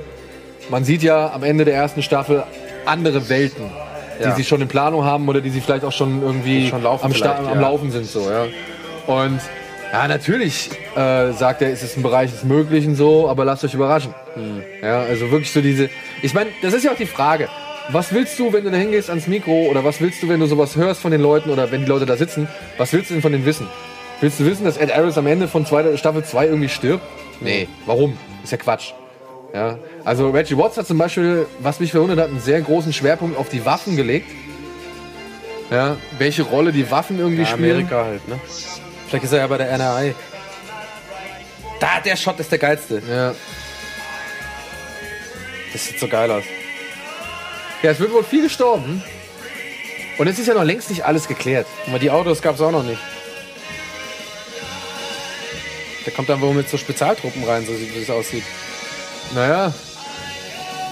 man sieht ja am Ende der ersten Staffel andere Welten, die Ja. sie schon in Planung haben oder die sie vielleicht auch schon irgendwie schon laufen am, Sta- am ja. Laufen sind. So, ja. Und ja, natürlich äh, sagt er, ist es ein Bereich des Möglichen so, aber lasst euch überraschen. Ja, also wirklich so diese. Ich meine, das ist ja auch die Frage. Was willst du, wenn du da hingehst ans Mikro oder was willst du, wenn du sowas hörst von den Leuten oder wenn die Leute da sitzen? Was willst du denn von denen wissen? Willst du wissen, dass Ed Harris am Ende von zweiter, Staffel 2 irgendwie stirbt? Nee. Warum? Ist ja Quatsch. Ja. Also Reggie Watts hat zum Beispiel, was mich verwundert hat, einen sehr großen Schwerpunkt auf die Waffen gelegt. Ja, welche Rolle die Waffen irgendwie Ja, spielen. Amerika halt, ne? Vielleicht ist er ja bei der NRI. Da, der Shot ist der geilste. Ja. Das sieht so geil aus. ja, es wird wohl viel gestorben. Und es ist ja noch längst nicht alles geklärt. Aber die Autos gab es auch noch nicht. Der kommt dann wohl mit so Spezialtruppen rein, so wie es aussieht. Naja,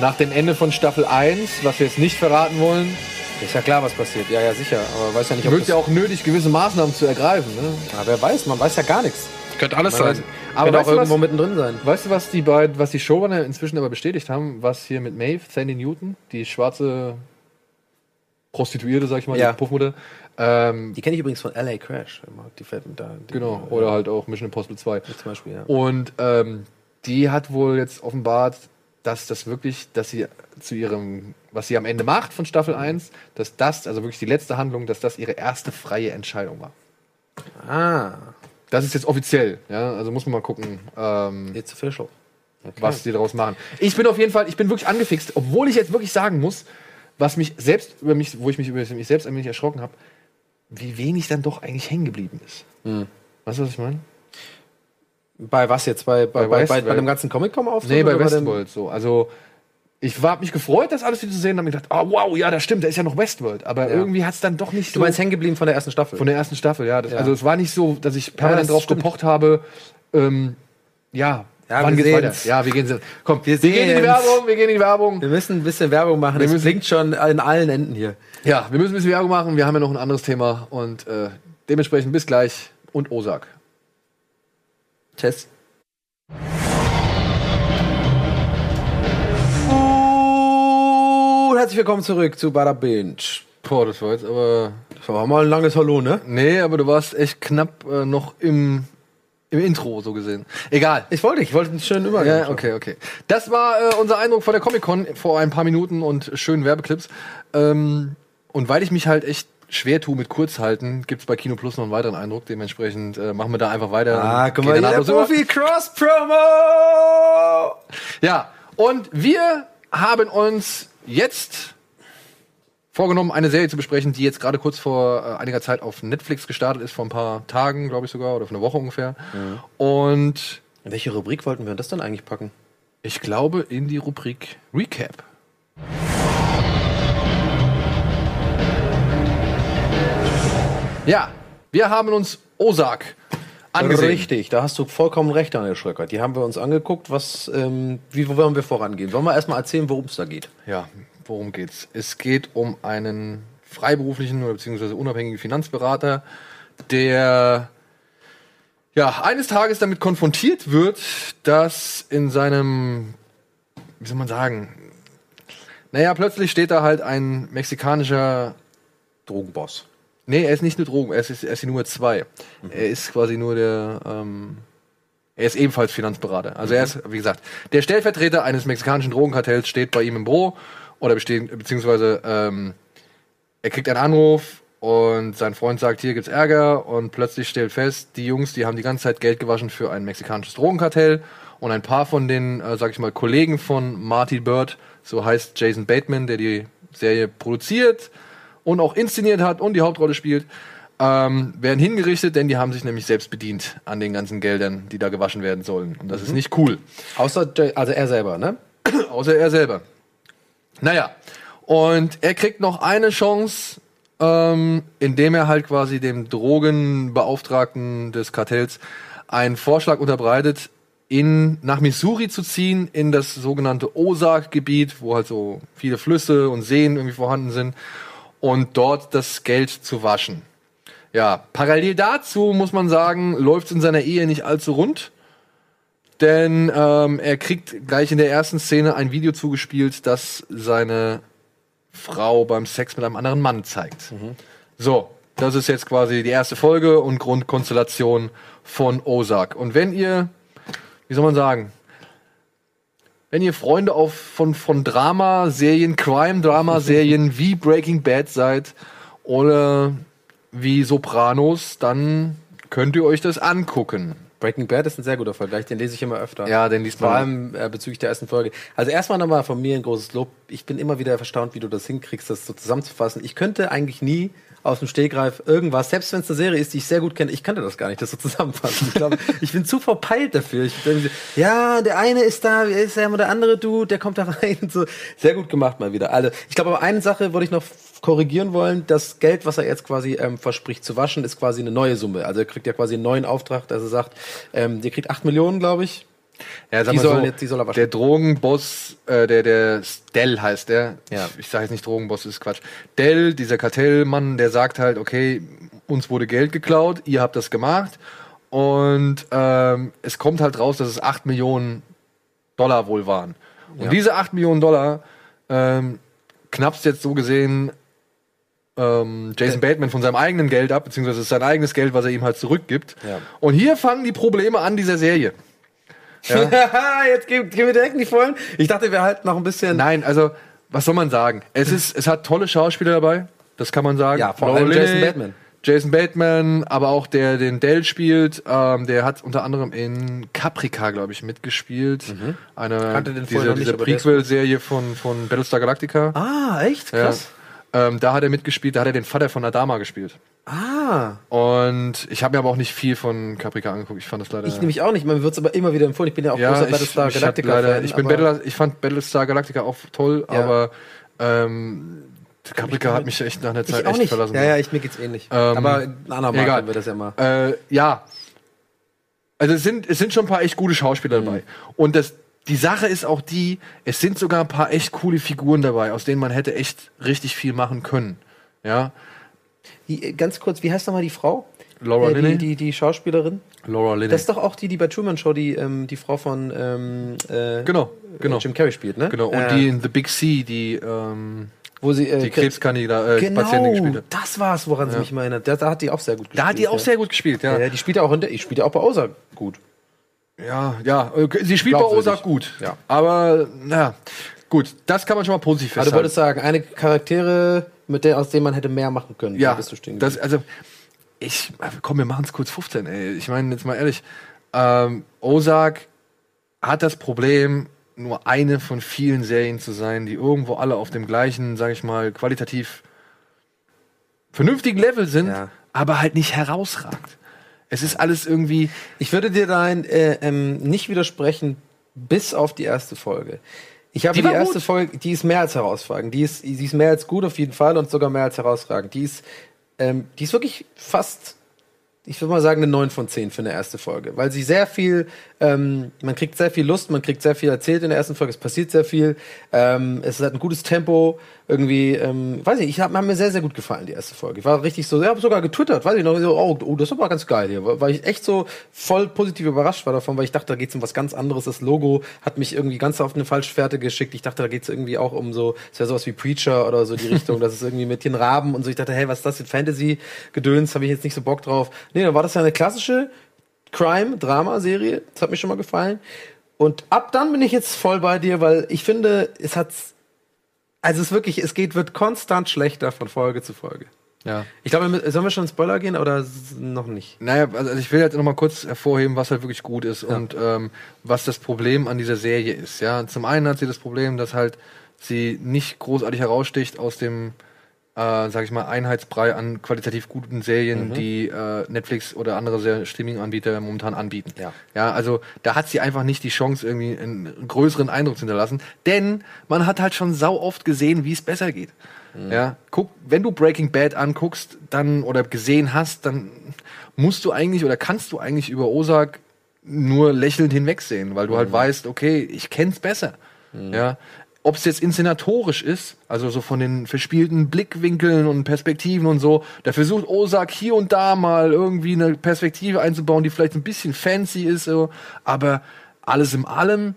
nach dem Ende von Staffel 1, was wir jetzt nicht verraten wollen, Ist ja klar, was passiert. Ja, ja, sicher. Aber weiß ja nicht, ob wird das... ja auch nötig, gewisse Maßnahmen zu ergreifen. Ne? Ja, wer weiß, man weiß ja gar nichts. Könnte alles Man weiß- sein. Aber auch du, irgendwo was- mittendrin sein. Weißt du, was die beiden, was die Showrunner inzwischen aber bestätigt haben, was hier mit Maeve, Sandy Newton, die schwarze Prostituierte, sag ich mal, Ja. die Puffmutter, ähm, Die kenne ich übrigens von LA Crash. Die fällt mir da. Die, genau, oder halt auch Mission Impossible 2. Zum Beispiel, ja. Und ähm, die hat wohl jetzt offenbart, dass das wirklich, dass sie zu ihrem, was sie am Ende macht von Staffel 1, dass das, also wirklich die letzte Handlung, dass das ihre erste freie Entscheidung war. Ah, Das ist jetzt offiziell, ja, also muss man mal gucken, ähm, it's official. Okay. was die daraus machen. Ich bin auf jeden Fall, ich bin wirklich angefixt, obwohl ich jetzt wirklich sagen muss, was mich selbst über mich, wo ich mich über mich selbst ein wenig erschrocken habe, wie wenig dann doch eigentlich hängen geblieben ist. Weißt du, was ich meine? Bei was jetzt? Bei, bei, Bei bei, bei, dem ganzen Comic-Con-Auftritt? Nee, bei Westworld so. Also, ich habe mich gefreut, das alles wieder zu sehen und habe mir gedacht, oh wow, ja, das stimmt, da ist ja noch Westworld. Aber Ja. irgendwie hat es dann doch nicht so. Du meinst hängen geblieben von der ersten Staffel? von der ersten Staffel, ja. Das, Ja. Also, es war nicht so, dass ich permanent das drauf stimmt. gepocht habe, ähm, ja, Ja, Wann wir geht's weiter? sehen's. Ja, wir gehen. Komm, wir, Wir gehen in die. Werbung, wir gehen in die Werbung. Wir müssen ein bisschen Werbung machen. Wir müssen- blinkt schon in allen Enden hier. Ja, wir müssen ein bisschen Werbung machen. Wir haben ja noch ein anderes Thema und äh, dementsprechend bis gleich und Osak. Test. Und herzlich willkommen zurück zu Bada Binge. Boah, das war jetzt aber. Das war mal ein langes Hallo, ne? Nee, aber du warst echt knapp äh, noch im, im Intro, so gesehen. Egal. Ich wollte, ich wollte einen schönen Übergang. Ja, okay, okay. Das war äh, unser Eindruck von der Comic-Con vor ein paar Minuten und schönen Werbeclips. Ähm, und weil ich mich halt echt schwer tue mit Kurzhalten, gibt's bei Kino Plus noch einen weiteren Eindruck. Dementsprechend äh, machen wir da einfach weiter. Ah, guck mal, der. Profi Cross Promo. Ja, und wir haben uns jetzt vorgenommen, eine Serie zu besprechen, die jetzt gerade kurz vor äh, einiger Zeit auf Netflix gestartet ist, vor ein paar Tagen, glaube ich sogar, oder vor einer Woche ungefähr. Und In welche Rubrik wollten wir das dann eigentlich packen? ich glaube in die Rubrik Recap. Ja, wir haben uns Osak angesehen. Richtig, da hast du vollkommen recht, Daniel Schröcker. Die haben wir uns angeguckt. Was, ähm, wie wollen wir vorangehen? Wollen wir erstmal erzählen, worum es da geht? Ja, worum geht's? Es geht um einen freiberuflichen oder beziehungsweise unabhängigen Finanzberater, der ja eines Tages damit konfrontiert wird, dass in seinem, wie soll man sagen, naja, plötzlich steht da halt ein mexikanischer Drogenboss. Nee, er ist nicht nur Drogen, er ist, er ist die Nummer zwei. Er ist quasi nur der, ähm, er ist ebenfalls Finanzberater. Also er ist, wie gesagt, der Stellvertreter eines mexikanischen Drogenkartells steht bei ihm im Büro oder bestehen, beziehungsweise ähm, er kriegt einen Anruf und sein Freund sagt, hier gibt's Ärger und plötzlich stellt fest, die Jungs, die haben die ganze Zeit Geld gewaschen für ein mexikanisches Drogenkartell und ein paar von den, äh, sag ich mal, Kollegen von Marty Bird, so heißt Jason Bateman, der die Serie produziert und auch inszeniert hat und die Hauptrolle spielt, ähm, werden hingerichtet, denn die haben sich nämlich selbst bedient an den ganzen Geldern, die da gewaschen werden sollen. Und das ist nicht cool. Außer, also er selber, ne? Außer er selber. Naja, und er kriegt noch eine Chance, ähm, indem er halt quasi dem Drogenbeauftragten des Kartells einen Vorschlag unterbreitet, in, nach Missouri zu ziehen, in das sogenannte Ozark-Gebiet, wo halt so viele Flüsse und Seen irgendwie vorhanden sind, und dort das Geld zu waschen. Ja, parallel dazu muss man sagen, läuft es in seiner Ehe nicht allzu rund. Denn ähm, er kriegt gleich in der ersten Szene ein Video zugespielt, das seine Frau beim Sex mit einem anderen Mann zeigt. So, das ist jetzt quasi die erste Folge und Grundkonstellation von Ozark. Und wenn ihr, wie soll man sagen, wenn ihr Freunde auf, von, von Drama-Serien, Crime-Drama-Serien wie Breaking Bad seid oder wie Sopranos, dann könnt ihr euch das angucken. Breaking Bad ist ein sehr guter Vergleich, den lese ich immer öfter. Ja, den liest man. Vor allem äh, bezüglich der ersten Folge. Also erstmal nochmal von mir ein großes Lob. Ich bin immer wieder erstaunt, wie du das hinkriegst, das so zusammenzufassen. Ich könnte eigentlich nie aus dem Stegreif irgendwas, selbst wenn es eine Serie ist, die ich sehr gut kenne, ich kannte das gar nicht, das so zusammenfassen. Ich glaube, ich bin zu verpeilt dafür. Ich bin, ja, der eine ist da, ist ja immer der andere Dude, der kommt da rein. und So. Sehr gut gemacht mal wieder. Alle. Ich glaube, aber eine Sache würde ich noch korrigieren wollen. Das Geld, was er jetzt quasi ähm, verspricht zu waschen, ist quasi eine neue Summe. Also er kriegt ja quasi einen neuen Auftrag, dass er sagt, ähm, der kriegt 8 Millionen, glaube ich. Ja, sag Die mal sollen so, jetzt- die soll er waschen. Der Drogenboss, äh, der, der Dell heißt der. Ja. Ich, ich sage jetzt nicht Drogenboss, das ist Quatsch. Dell, dieser Kartellmann, der sagt halt, okay, uns wurde Geld geklaut, ihr habt das gemacht. Und ähm, es kommt halt raus, dass es 8 Millionen Dollar wohl waren. Und Ja. diese 8 Millionen Dollar ähm, knappst jetzt so gesehen ähm, Jason Bateman von seinem eigenen Geld ab, beziehungsweise es ist sein eigenes Geld, was er ihm halt zurückgibt. Ja. Und hier fangen die Probleme an dieser Serie. jetzt gehen, gehen wir direkt in die Vollen. Ich dachte, wir halten noch ein bisschen. Nein, also, was soll man sagen? Es ist, es hat tolle Schauspieler dabei, das kann man sagen. Ja, vor allem Jason Bateman. Jason Bateman, aber auch der den Dell spielt, ähm, der hat unter anderem in Caprica, glaube ich, mitgespielt. Eine Mhm. Vorher diese, diese Prequel-Serie von, von Battlestar Galactica. Ah, echt? Krass. Ja. Ähm, da hat er mitgespielt, da hat er den Vater von Adama gespielt. Ah. Und ich habe mir aber auch nicht viel von Caprica angeguckt. Ich fand das leider. Ich nämlich auch nicht. Man wird es aber immer wieder empfohlen. Ich bin ja auch ja, großer ich, Battlestar Galactica. leider, Fan, ich bin Battle, ich fand Battlestar Galactica auch toll, Ja. aber ähm, Caprica hat mich echt nach einer Zeit Ich auch echt nicht. verlassen. Ja, ja, ich, mir geht's ähnlich. Ähm, aber andermal egal. wir das ja mal. Äh, ja. Also es sind, es sind schon ein paar echt gute Schauspieler Mhm. dabei. Und das, die Sache ist auch die, es sind sogar ein paar echt coole Figuren dabei, aus denen man hätte echt richtig viel machen können. Ja, Die, äh, ganz kurz, wie heißt nochmal die Frau? Laura äh, Linney? die, die, die Schauspielerin. Laura Linney. Das ist doch auch die, die bei Truman Show die, ähm, die Frau von ähm, äh, genau, genau. äh, Jim Carrey spielt, ne? Genau, und Äh, die in The Big C, die, ähm, wo sie, äh, die Krebskandidat, äh, genau, Patientin gespielt hat. das war's, woran sie mich erinnert. Da, da hat die auch sehr gut gespielt. Da hat die auch ja. sehr gut gespielt, ja. Ja, die spielt ja auch in der, ich spiele auch bei Ozark gut. Ja, ja, sie spielt bei. Ozark gut. Ja. Aber, na, gut, das kann man schon mal positiv Aber du festhalten. wolltest sagen, eine Charaktere, mit der, aus denen man hätte mehr machen können. ja, bist du stehen das, also, ich, komm, wir machen es kurz 15, ey. Ich meine, jetzt mal ehrlich, ähm, Ozark hat das Problem, nur eine von vielen Serien zu sein, die irgendwo alle auf dem gleichen, sag ich mal, qualitativ vernünftigen Level sind, Ja. aber halt nicht herausragt. Es ist alles irgendwie, Ich würde dir da äh, ähm, nicht widersprechen, bis auf die erste Folge. Ich habe Die die, erste gut. Folge, die ist mehr als herausragend. Die ist, die ist mehr als gut auf jeden Fall und sogar mehr als herausragend. Die ist, ähm, die ist wirklich fast, ich würde mal sagen, eine 9 von 10 für eine erste Folge. Weil sie sehr viel, ähm, man kriegt sehr viel Lust, man kriegt sehr viel erzählt in der ersten Folge, es passiert sehr viel. Ähm, es hat ein gutes Tempo, irgendwie, ähm, weiß nicht, ich hab, hat mir sehr, sehr gut gefallen, die erste Folge. Ich war richtig so, ich habe sogar getwittert, weiß ich noch, so, oh, oh, das ist aber ganz geil hier, weil ich echt so voll positiv überrascht war davon, weil ich dachte, da geht's um was ganz anderes. Das Logo hat mich irgendwie ganz auf eine falsche Fährte geschickt. Ich dachte, da geht's irgendwie auch um so, es wäre sowas wie Preacher oder so die Richtung, das ist irgendwie mit den Raben und so. Ich dachte, hey, was ist das Fantasy-Gedöns, habe ich jetzt nicht so Bock drauf. Nee, dann war das ja eine klassische Crime-Drama-Serie. Das hat mir schon mal gefallen. Und ab dann bin ich jetzt voll bei dir, weil ich finde, es hat, also es ist wirklich, es geht, wird konstant schlechter von Folge zu Folge. ja. Ich glaube, sollen wir schon in Spoiler gehen oder noch nicht? Naja, also ich will jetzt noch mal kurz hervorheben, was halt wirklich gut ist und ähm, was das Problem an dieser Serie ist. Ja, zum einen hat sie das Problem, dass halt sie nicht großartig heraussticht aus dem, äh, sag ich mal, Einheitsbrei an qualitativ guten Serien, Mhm. die äh, Netflix oder andere Streaming-Anbieter momentan anbieten. Ja. ja, also da hat sie einfach nicht die Chance, irgendwie einen größeren Eindruck zu hinterlassen, denn man hat halt schon sau oft gesehen, wie es besser geht. Mhm. Ja, guck, wenn du Breaking Bad anguckst, dann oder gesehen hast, dann musst du eigentlich oder kannst du eigentlich über Ozark nur lächelnd hinwegsehen, weil du Mhm. halt weißt, okay, ich kenn's besser. Ja, ob es jetzt inszenatorisch ist, also so von den verspielten Blickwinkeln und Perspektiven und so, da versucht Ozark hier und da mal irgendwie eine Perspektive einzubauen, die vielleicht ein bisschen fancy ist, so, aber alles in allem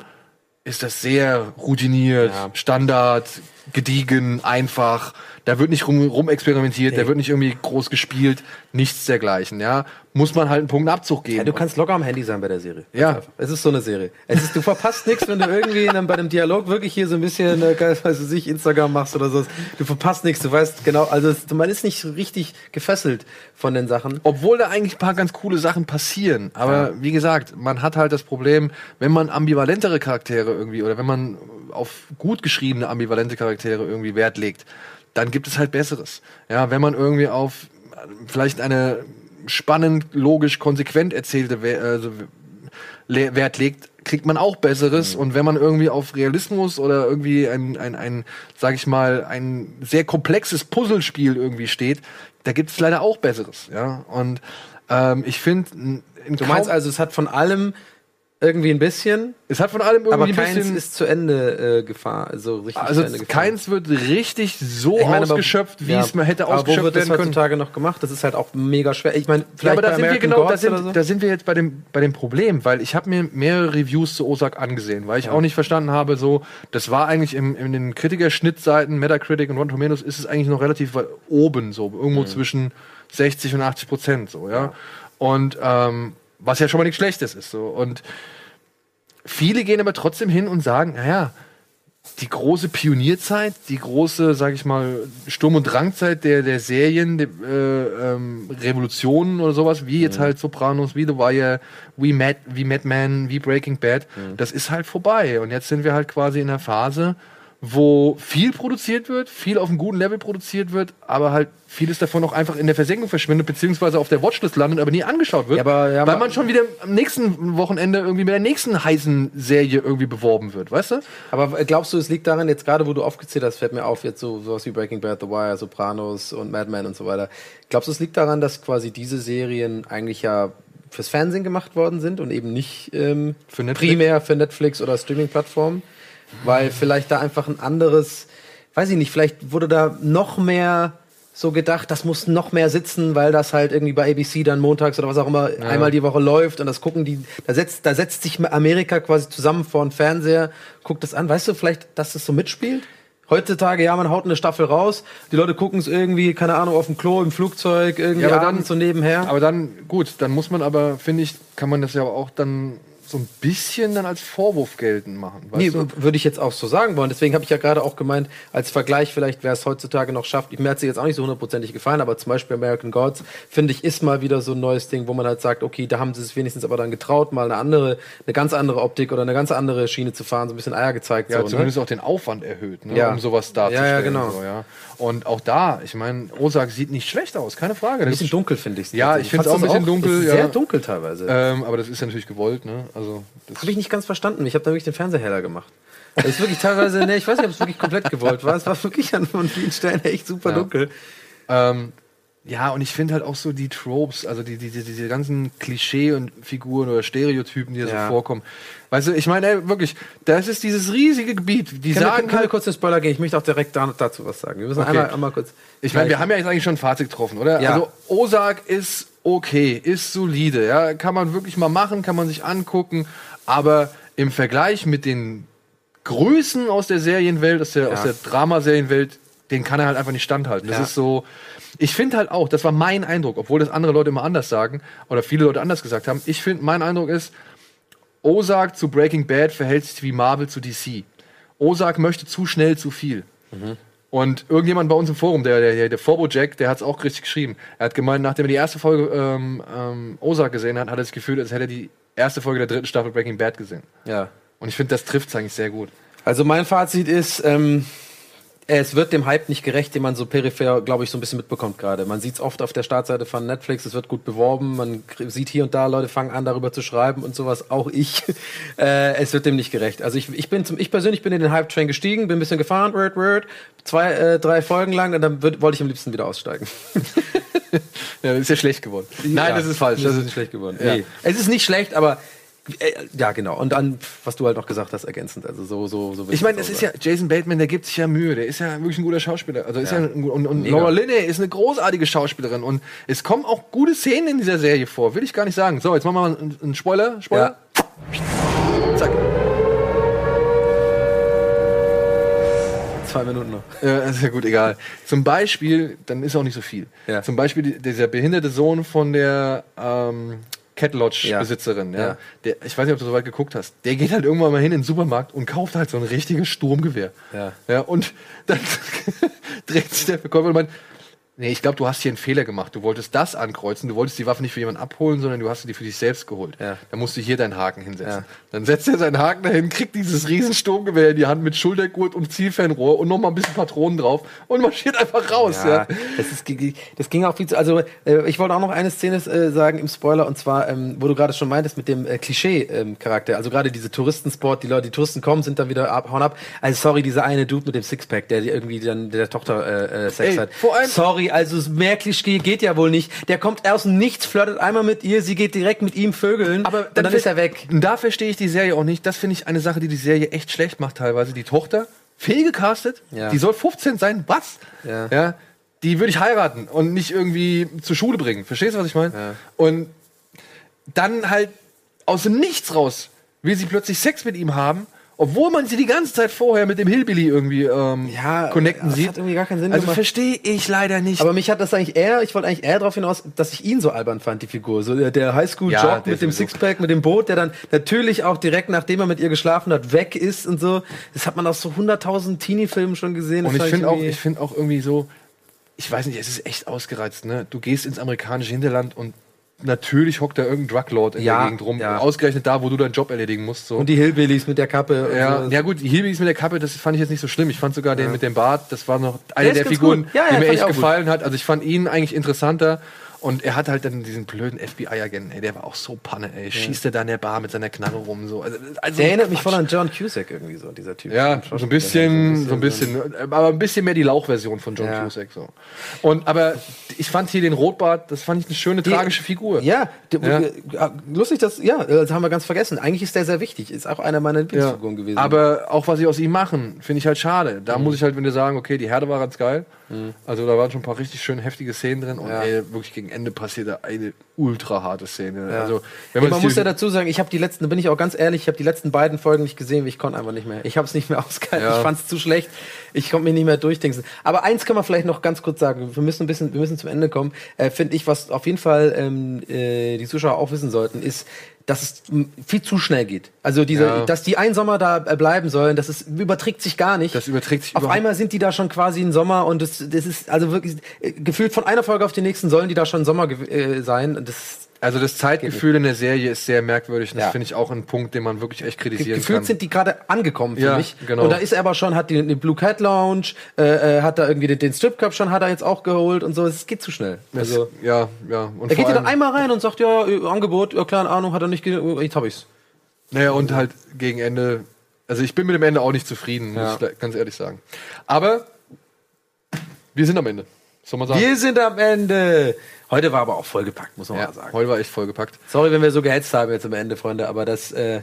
ist das sehr routiniert, Ja. Standard, gediegen, einfach. Da wird nicht rum, rum experimentiert, da wird nicht irgendwie groß gespielt, nichts dergleichen, ja. Muss man halt einen Punkt Abzug geben. Ja, du kannst locker am Handy sein bei der Serie. Ja. Es ist so eine Serie. Es ist, du verpasst nichts, wenn du irgendwie in einem, bei einem Dialog wirklich hier so ein bisschen, äh, weiß ich, nicht, Instagram machst oder so. Du verpasst nichts, du weißt genau, also man ist nicht richtig gefesselt von den Sachen. Obwohl da eigentlich ein paar ganz coole Sachen passieren. Aber wie gesagt, man hat halt das Problem, wenn man ambivalentere Charaktere irgendwie oder wenn man auf gut geschriebene ambivalente Charaktere irgendwie Wert legt, dann gibt es halt Besseres. Ja, wenn man irgendwie auf vielleicht eine spannend, logisch, konsequent erzählte also, Wert legt, kriegt man auch Besseres. Und wenn man irgendwie auf Realismus oder irgendwie ein, ein, ein sag ich mal, ein sehr komplexes Puzzlespiel irgendwie steht, da gibt es leider auch Besseres. Ja, und ähm, ich finde, Du meinst also, es hat von allem irgendwie ein bisschen, es hat von allem irgendwie aber ein keins bisschen. ist zu Ende äh, Gefahr, also richtig also zu Ende gefahren. keins wird richtig so Ich meine, aber- ausgeschöpft, wie ja, es man hätte aber wo ausgeschöpft wird das werden können. heutzutage noch gemacht? Das ist halt auch mega schwer. Ich meine, vielleicht Ja, aber da bei sind wir American genau, da Gods oder sind, so. da sind wir jetzt bei dem, bei dem Problem, weil ich habe mir mehrere Reviews zu Ozark angesehen, weil ich auch nicht verstanden habe, so, das war eigentlich im, in den Kritikerschnittseiten, Metacritic und Rotten Tomatoes ist es eigentlich noch relativ weit oben, so, irgendwo Mhm. zwischen 60 und 80 Prozent, so, ja. Und, ähm, was ja schon mal nichts Schlechtes ist, so. Und viele gehen aber trotzdem hin und sagen, naja, die große Pionierzeit, die große, sag ich mal, Sturm- und Drangzeit der, der Serien, der, äh, ähm, Revolutionen oder sowas, wie jetzt halt Sopranos, wie The Wire, wie Mad, wie Mad Men, wie Breaking Bad, das ist halt vorbei. Und jetzt sind wir halt quasi in einer Phase, wo viel produziert wird, viel auf einem guten Level produziert wird, aber halt vieles davon auch einfach in der Versenkung verschwindet, beziehungsweise auf der Watchlist landet, aber nie angeschaut wird, Ja, aber- ja, weil man schon wieder am nächsten Wochenende irgendwie mit der nächsten heißen Serie irgendwie beworben wird, weißt du? Aber glaubst du, es liegt daran, jetzt gerade wo du aufgezählt hast, fällt mir auf, jetzt so sowas wie Breaking Bad, The Wire, Sopranos und Mad Men und so weiter. Glaubst du, es liegt daran, dass quasi diese Serien eigentlich ja fürs Fernsehen gemacht worden sind und eben nicht ähm, Für primär für Netflix oder Streaming-Plattformen, weil vielleicht da einfach ein anderes, weiß ich nicht, vielleicht wurde da noch mehr so gedacht, das muss noch mehr sitzen, weil das halt irgendwie bei ABC dann montags oder was auch immer einmal die Woche läuft und das gucken die, da setzt, da setzt sich Amerika quasi zusammen vor den Fernseher, guckt das an, weißt du vielleicht, dass das so mitspielt? Heutzutage, ja, man haut eine Staffel raus, die Leute gucken es irgendwie, keine Ahnung, auf dem Klo, im Flugzeug, irgendwie Ja, aber dann- so nebenher. Aber dann, gut, dann muss man aber, finde ich, kann man das ja auch dann so ein bisschen dann als Vorwurf geltend machen. Weißt Nee, würde ich jetzt auch so sagen wollen. Deswegen habe ich ja gerade auch gemeint, als Vergleich vielleicht, wer es heutzutage noch schafft. Mir hat sie jetzt auch nicht so hundertprozentig gefallen, aber zum Beispiel American Gods, finde ich, ist mal wieder so ein neues Ding, wo man halt sagt, okay, da haben sie es wenigstens aber dann getraut, mal eine andere, eine ganz andere Optik oder eine ganz andere Schiene zu fahren, so ein bisschen Eier gezeigt. Ja, so, zumindest ne? auch den Aufwand erhöht, ne, Ja. um sowas darzustellen. Ja, ja, genau. So, ja. Und auch da, ich meine, Osak sieht nicht schlecht aus, keine Frage. Ein bisschen dunkel, finde ich. Ja, ich find's auch ein bisschen dunkel, Sehr ja. dunkel teilweise. Ähm, aber das ist ja natürlich gewollt, ne? Also, das Habe ich nicht ganz verstanden. Ich habe da wirklich den Fernseher heller gemacht. Das ist wirklich teilweise, ne, ich weiß nicht, ob es wirklich komplett gewollt war. Es war wirklich an vielen Stellen echt super Ja. dunkel. Ähm, ja, und ich finde halt auch so die Tropes, also die, die, die, diese ganzen Klischee- und Figuren oder Stereotypen, die da Ja. so vorkommen. Weißt du, ich meine, ey, wirklich, das ist dieses riesige Gebiet. Die wir, sagen wir halt, kurz den Spoiler gehen? Ich möchte auch direkt da, dazu was sagen. Wir müssen Okay. einmal, einmal kurz. ich meine, wir haben ja jetzt eigentlich schon ein Fazit getroffen, oder? Ja. Also, Osak ist okay, ist solide, ja, kann man wirklich mal machen, kann man sich angucken, aber im Vergleich mit den Größen aus der Serienwelt, aus der, aus der Dramaserienwelt, den kann er halt einfach nicht standhalten. Das Ja. ist so. Ich finde halt auch, das war mein Eindruck, obwohl das andere Leute immer anders sagen oder viele Leute anders gesagt haben. Ich finde, mein Eindruck ist, Ozark zu Breaking Bad verhält sich wie Marvel zu DC. Ozark möchte zu schnell zu viel. Und irgendjemand bei uns im Forum, der, der, der Forbo Jack, der hat es auch richtig geschrieben. Er hat gemeint, nachdem er die erste Folge ähm, ähm, Ozark gesehen hat, hat er das Gefühl, als hätte er die erste Folge der dritten Staffel Breaking Bad gesehen. Ja. Und ich finde, das trifft es eigentlich sehr gut. Also mein Fazit ist, ähm, es wird dem Hype nicht gerecht, den man so peripher, glaube ich, so ein bisschen mitbekommt gerade. Man sieht es oft auf der Startseite von Netflix, es wird gut beworben, man sieht hier und da, Leute fangen an, darüber zu schreiben und sowas, auch ich. äh, es wird dem nicht gerecht. Also ich, ich bin zum, ich persönlich bin in den Hype-Train gestiegen, bin ein bisschen gefahren, word, word, zwei, äh, drei Folgen lang und dann wollte ich am liebsten wieder aussteigen. Ja, ist ja schlecht geworden. Nein, Ja, das ist falsch. Das ist nicht schlecht geworden. Ja. Nee. Es ist nicht schlecht, aber ja, genau. Und dann, was du halt noch gesagt hast, ergänzend. Also so, so, so. Ich meine, es ist ja, Jason Bateman, der gibt sich ja Mühe, der ist ja wirklich ein guter Schauspieler. Also ist ja, Ja. ein, und, und Mega. Laura Linney ist eine großartige Schauspielerin und es kommen auch gute Szenen in dieser Serie vor, will ich gar nicht sagen. So, jetzt machen wir mal einen, einen Spoiler. Spoiler. Zack. zwei Minuten noch. Ja, ist ja gut, egal. Zum Beispiel, dann ist auch nicht so viel. Ja. Zum Beispiel die- dieser behinderte Sohn von der ähm, Cat Lodge Ja. Besitzerin, ja. Ja. Der, ich weiß nicht, ob du so weit geguckt hast. Der geht halt irgendwann mal hin in den Supermarkt und kauft halt so ein richtiges Sturmgewehr. Ja. Ja, und dann dreht sich der Verkäufer und meint, nee, ich glaube, du hast hier einen Fehler gemacht. Du wolltest das ankreuzen, du wolltest die Waffe nicht für jemanden abholen, sondern du hast sie dir für dich selbst geholt. Ja. Da musst du hier deinen Haken hinsetzen. Ja. Dann setzt er seinen Haken dahin, kriegt dieses riesen Sturmgewehr in die Hand mit Schultergurt und Zielfernrohr und nochmal ein bisschen Patronen drauf und marschiert einfach raus. Ja. Ja, das, ist, das ging auch viel zu. Also, äh, ich wollte auch noch eine Szene äh, sagen im Spoiler, und zwar, ähm, wo du gerade schon meintest, mit dem äh, Klischee-Charakter. also, gerade diese Touristensport, die Leute, die Touristen kommen, sind dann wieder ab, hauen ab. Also, sorry, dieser eine Dude mit dem Sixpack, der die irgendwie dann der, der Tochter äh, äh, Sex Ey, hat. vor allem- sorry, also, mehr Klischee geht ja wohl nicht. Der kommt aus dem Nichts, flirtet einmal mit ihr, sie geht direkt mit ihm vögeln, Aber und dann ist er weg. Und da verstehe ich die Serie auch nicht. Das finde ich eine Sache, die die Serie echt schlecht macht teilweise. Die Tochter, fehlgecastet, Ja. die soll 15 sein. Was? Ja. ja die würde ich heiraten und nicht irgendwie zur Schule bringen. Verstehst du, was ich meine? Ja. Und dann halt aus dem Nichts raus will sie plötzlich Sex mit ihm haben, obwohl man sie die ganze Zeit vorher mit dem Hillbilly irgendwie ähm, Ja, connecten das sieht. hat irgendwie gar keinen Sinn also verstehe ich leider nicht. Aber mich hat das eigentlich eher, ich wollte eigentlich eher darauf hinaus, dass ich ihn so albern fand, die Figur. So der, der Highschool-Jock Ja, mit dem. Sixpack, mit dem Boot, der dann natürlich auch direkt, nachdem er mit ihr geschlafen hat, weg ist und so. Das hat man aus so 100.000 Teenie-Filmen schon gesehen. Das Und ich finde auch, ich finde auch irgendwie so, ich weiß nicht, es ist echt ausgereizt, ne? Du gehst ins amerikanische Hinterland und natürlich hockt da irgendein Druglord in Ja, der Gegend rum, ja. ausgerechnet da, wo du deinen Job erledigen musst. So. und die Hillbillies mit der Kappe. ja, so. ja gut, die Hillbillies mit der Kappe, das fand ich jetzt nicht so schlimm. Ich fand sogar den mit dem Bart, das war noch eine Der der Figuren, die mir echt auch gut. gefallen hat. Also ich fand ihn eigentlich interessanter. Und er hat halt dann diesen blöden FBI-Agenten, ey, der war auch so Panne, ey. Schießt er da in der Bar mit seiner Knarre rum, so. Also, also Der erinnert mich voll an John Cusack irgendwie so, dieser Typ. Ja, so ein bisschen, so ein bisschen, aber ein bisschen mehr die Lauchversion von John Ja. Cusack, so. Und, aber ich fand hier den Rotbart, das fand ich eine schöne, tragische Figur. Ja, die, Ja. äh, lustig, dass, ja, das haben wir ganz vergessen. Eigentlich ist der sehr wichtig. Ist auch einer meiner. Lieblingsfiguren gewesen. Aber auch was sie aus ihm machen, finde ich halt schade. Da muss ich halt wieder sagen, okay, die Herde war ganz geil. Also da waren schon ein paar richtig schön heftige Szenen drin und Ja. ey, wirklich gegen Ende passiert da eine ultra harte Szene. Ja. Also, wenn man man, muss ja dazu sagen, ich habe die letzten, da bin ich auch ganz ehrlich, ich habe die letzten beiden Folgen nicht gesehen, ich konnte einfach nicht mehr. Ich habe es nicht mehr ausgehalten. Ja. Ich fand es zu schlecht. Ich konnte mich nicht mehr durchdenken. Aber eins kann man vielleicht noch ganz kurz sagen. Wir müssen ein bisschen, wir müssen zum Ende kommen. Äh, Finde ich, was auf jeden Fall ähm, äh, die Zuschauer auch wissen sollten, ist, dass es viel zu schnell geht. Also diese, Ja. dass die einen Sommer da äh, bleiben sollen, das ist, überträgt sich gar nicht. Das überträgt sich Auf einmal sind die da schon quasi im Sommer und das, das ist also wirklich äh, gefühlt von einer Folge auf die nächsten sollen die da schon Sommer äh, sein. Und das also das Zeitgefühl in der Serie ist sehr merkwürdig und Ja. das finde ich auch ein Punkt, den man wirklich echt kritisieren Gefühlt kann. sind die gerade angekommen für Ja, mich. genau. Und da ist er aber schon, hat die, die Blue Cat Lounge, äh, äh, hat da irgendwie den, den Strip Cup schon, hat er jetzt auch geholt und so. Es geht zu schnell. Das- Also, ja, ja. Und er vor geht ja dann allem- einmal rein und sagt, ja, äh, Angebot, ja, klar, Ahnung, hat er nicht, ge- äh, jetzt hab ich's. Naja, und halt gegen Ende. Also ich bin mit dem Ende auch nicht zufrieden, muss Ja. ich gleich- ganz ehrlich sagen. Aber wir sind am Ende. Soll man sagen? Wir sind am Ende. Heute war aber auch vollgepackt, muss man ja, mal sagen. heute war echt vollgepackt. Sorry, wenn wir so gehetzt haben jetzt am Ende, Freunde, aber das äh,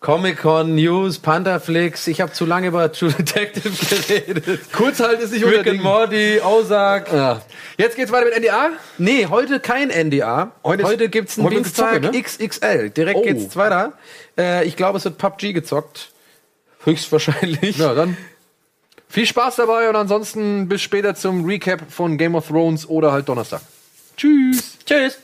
Comic-Con, News, Pantherflix, ich habe zu lange über True Detective geredet. Kurz halt ist nicht Rick unser and. Morty, Ozark. Ja. Jetzt geht's weiter mit NDA. Nee, heute kein NDA. Heute Heute, gibt's einen heute Dienstag ne? XXL. Direkt Oh. geht's weiter. Äh, ich glaube, es wird PUBG gezockt. Höchstwahrscheinlich. Ja, dann viel Spaß dabei und ansonsten bis später zum Recap von Game of Thrones oder halt Donnerstag. Tschüss. Tschüss.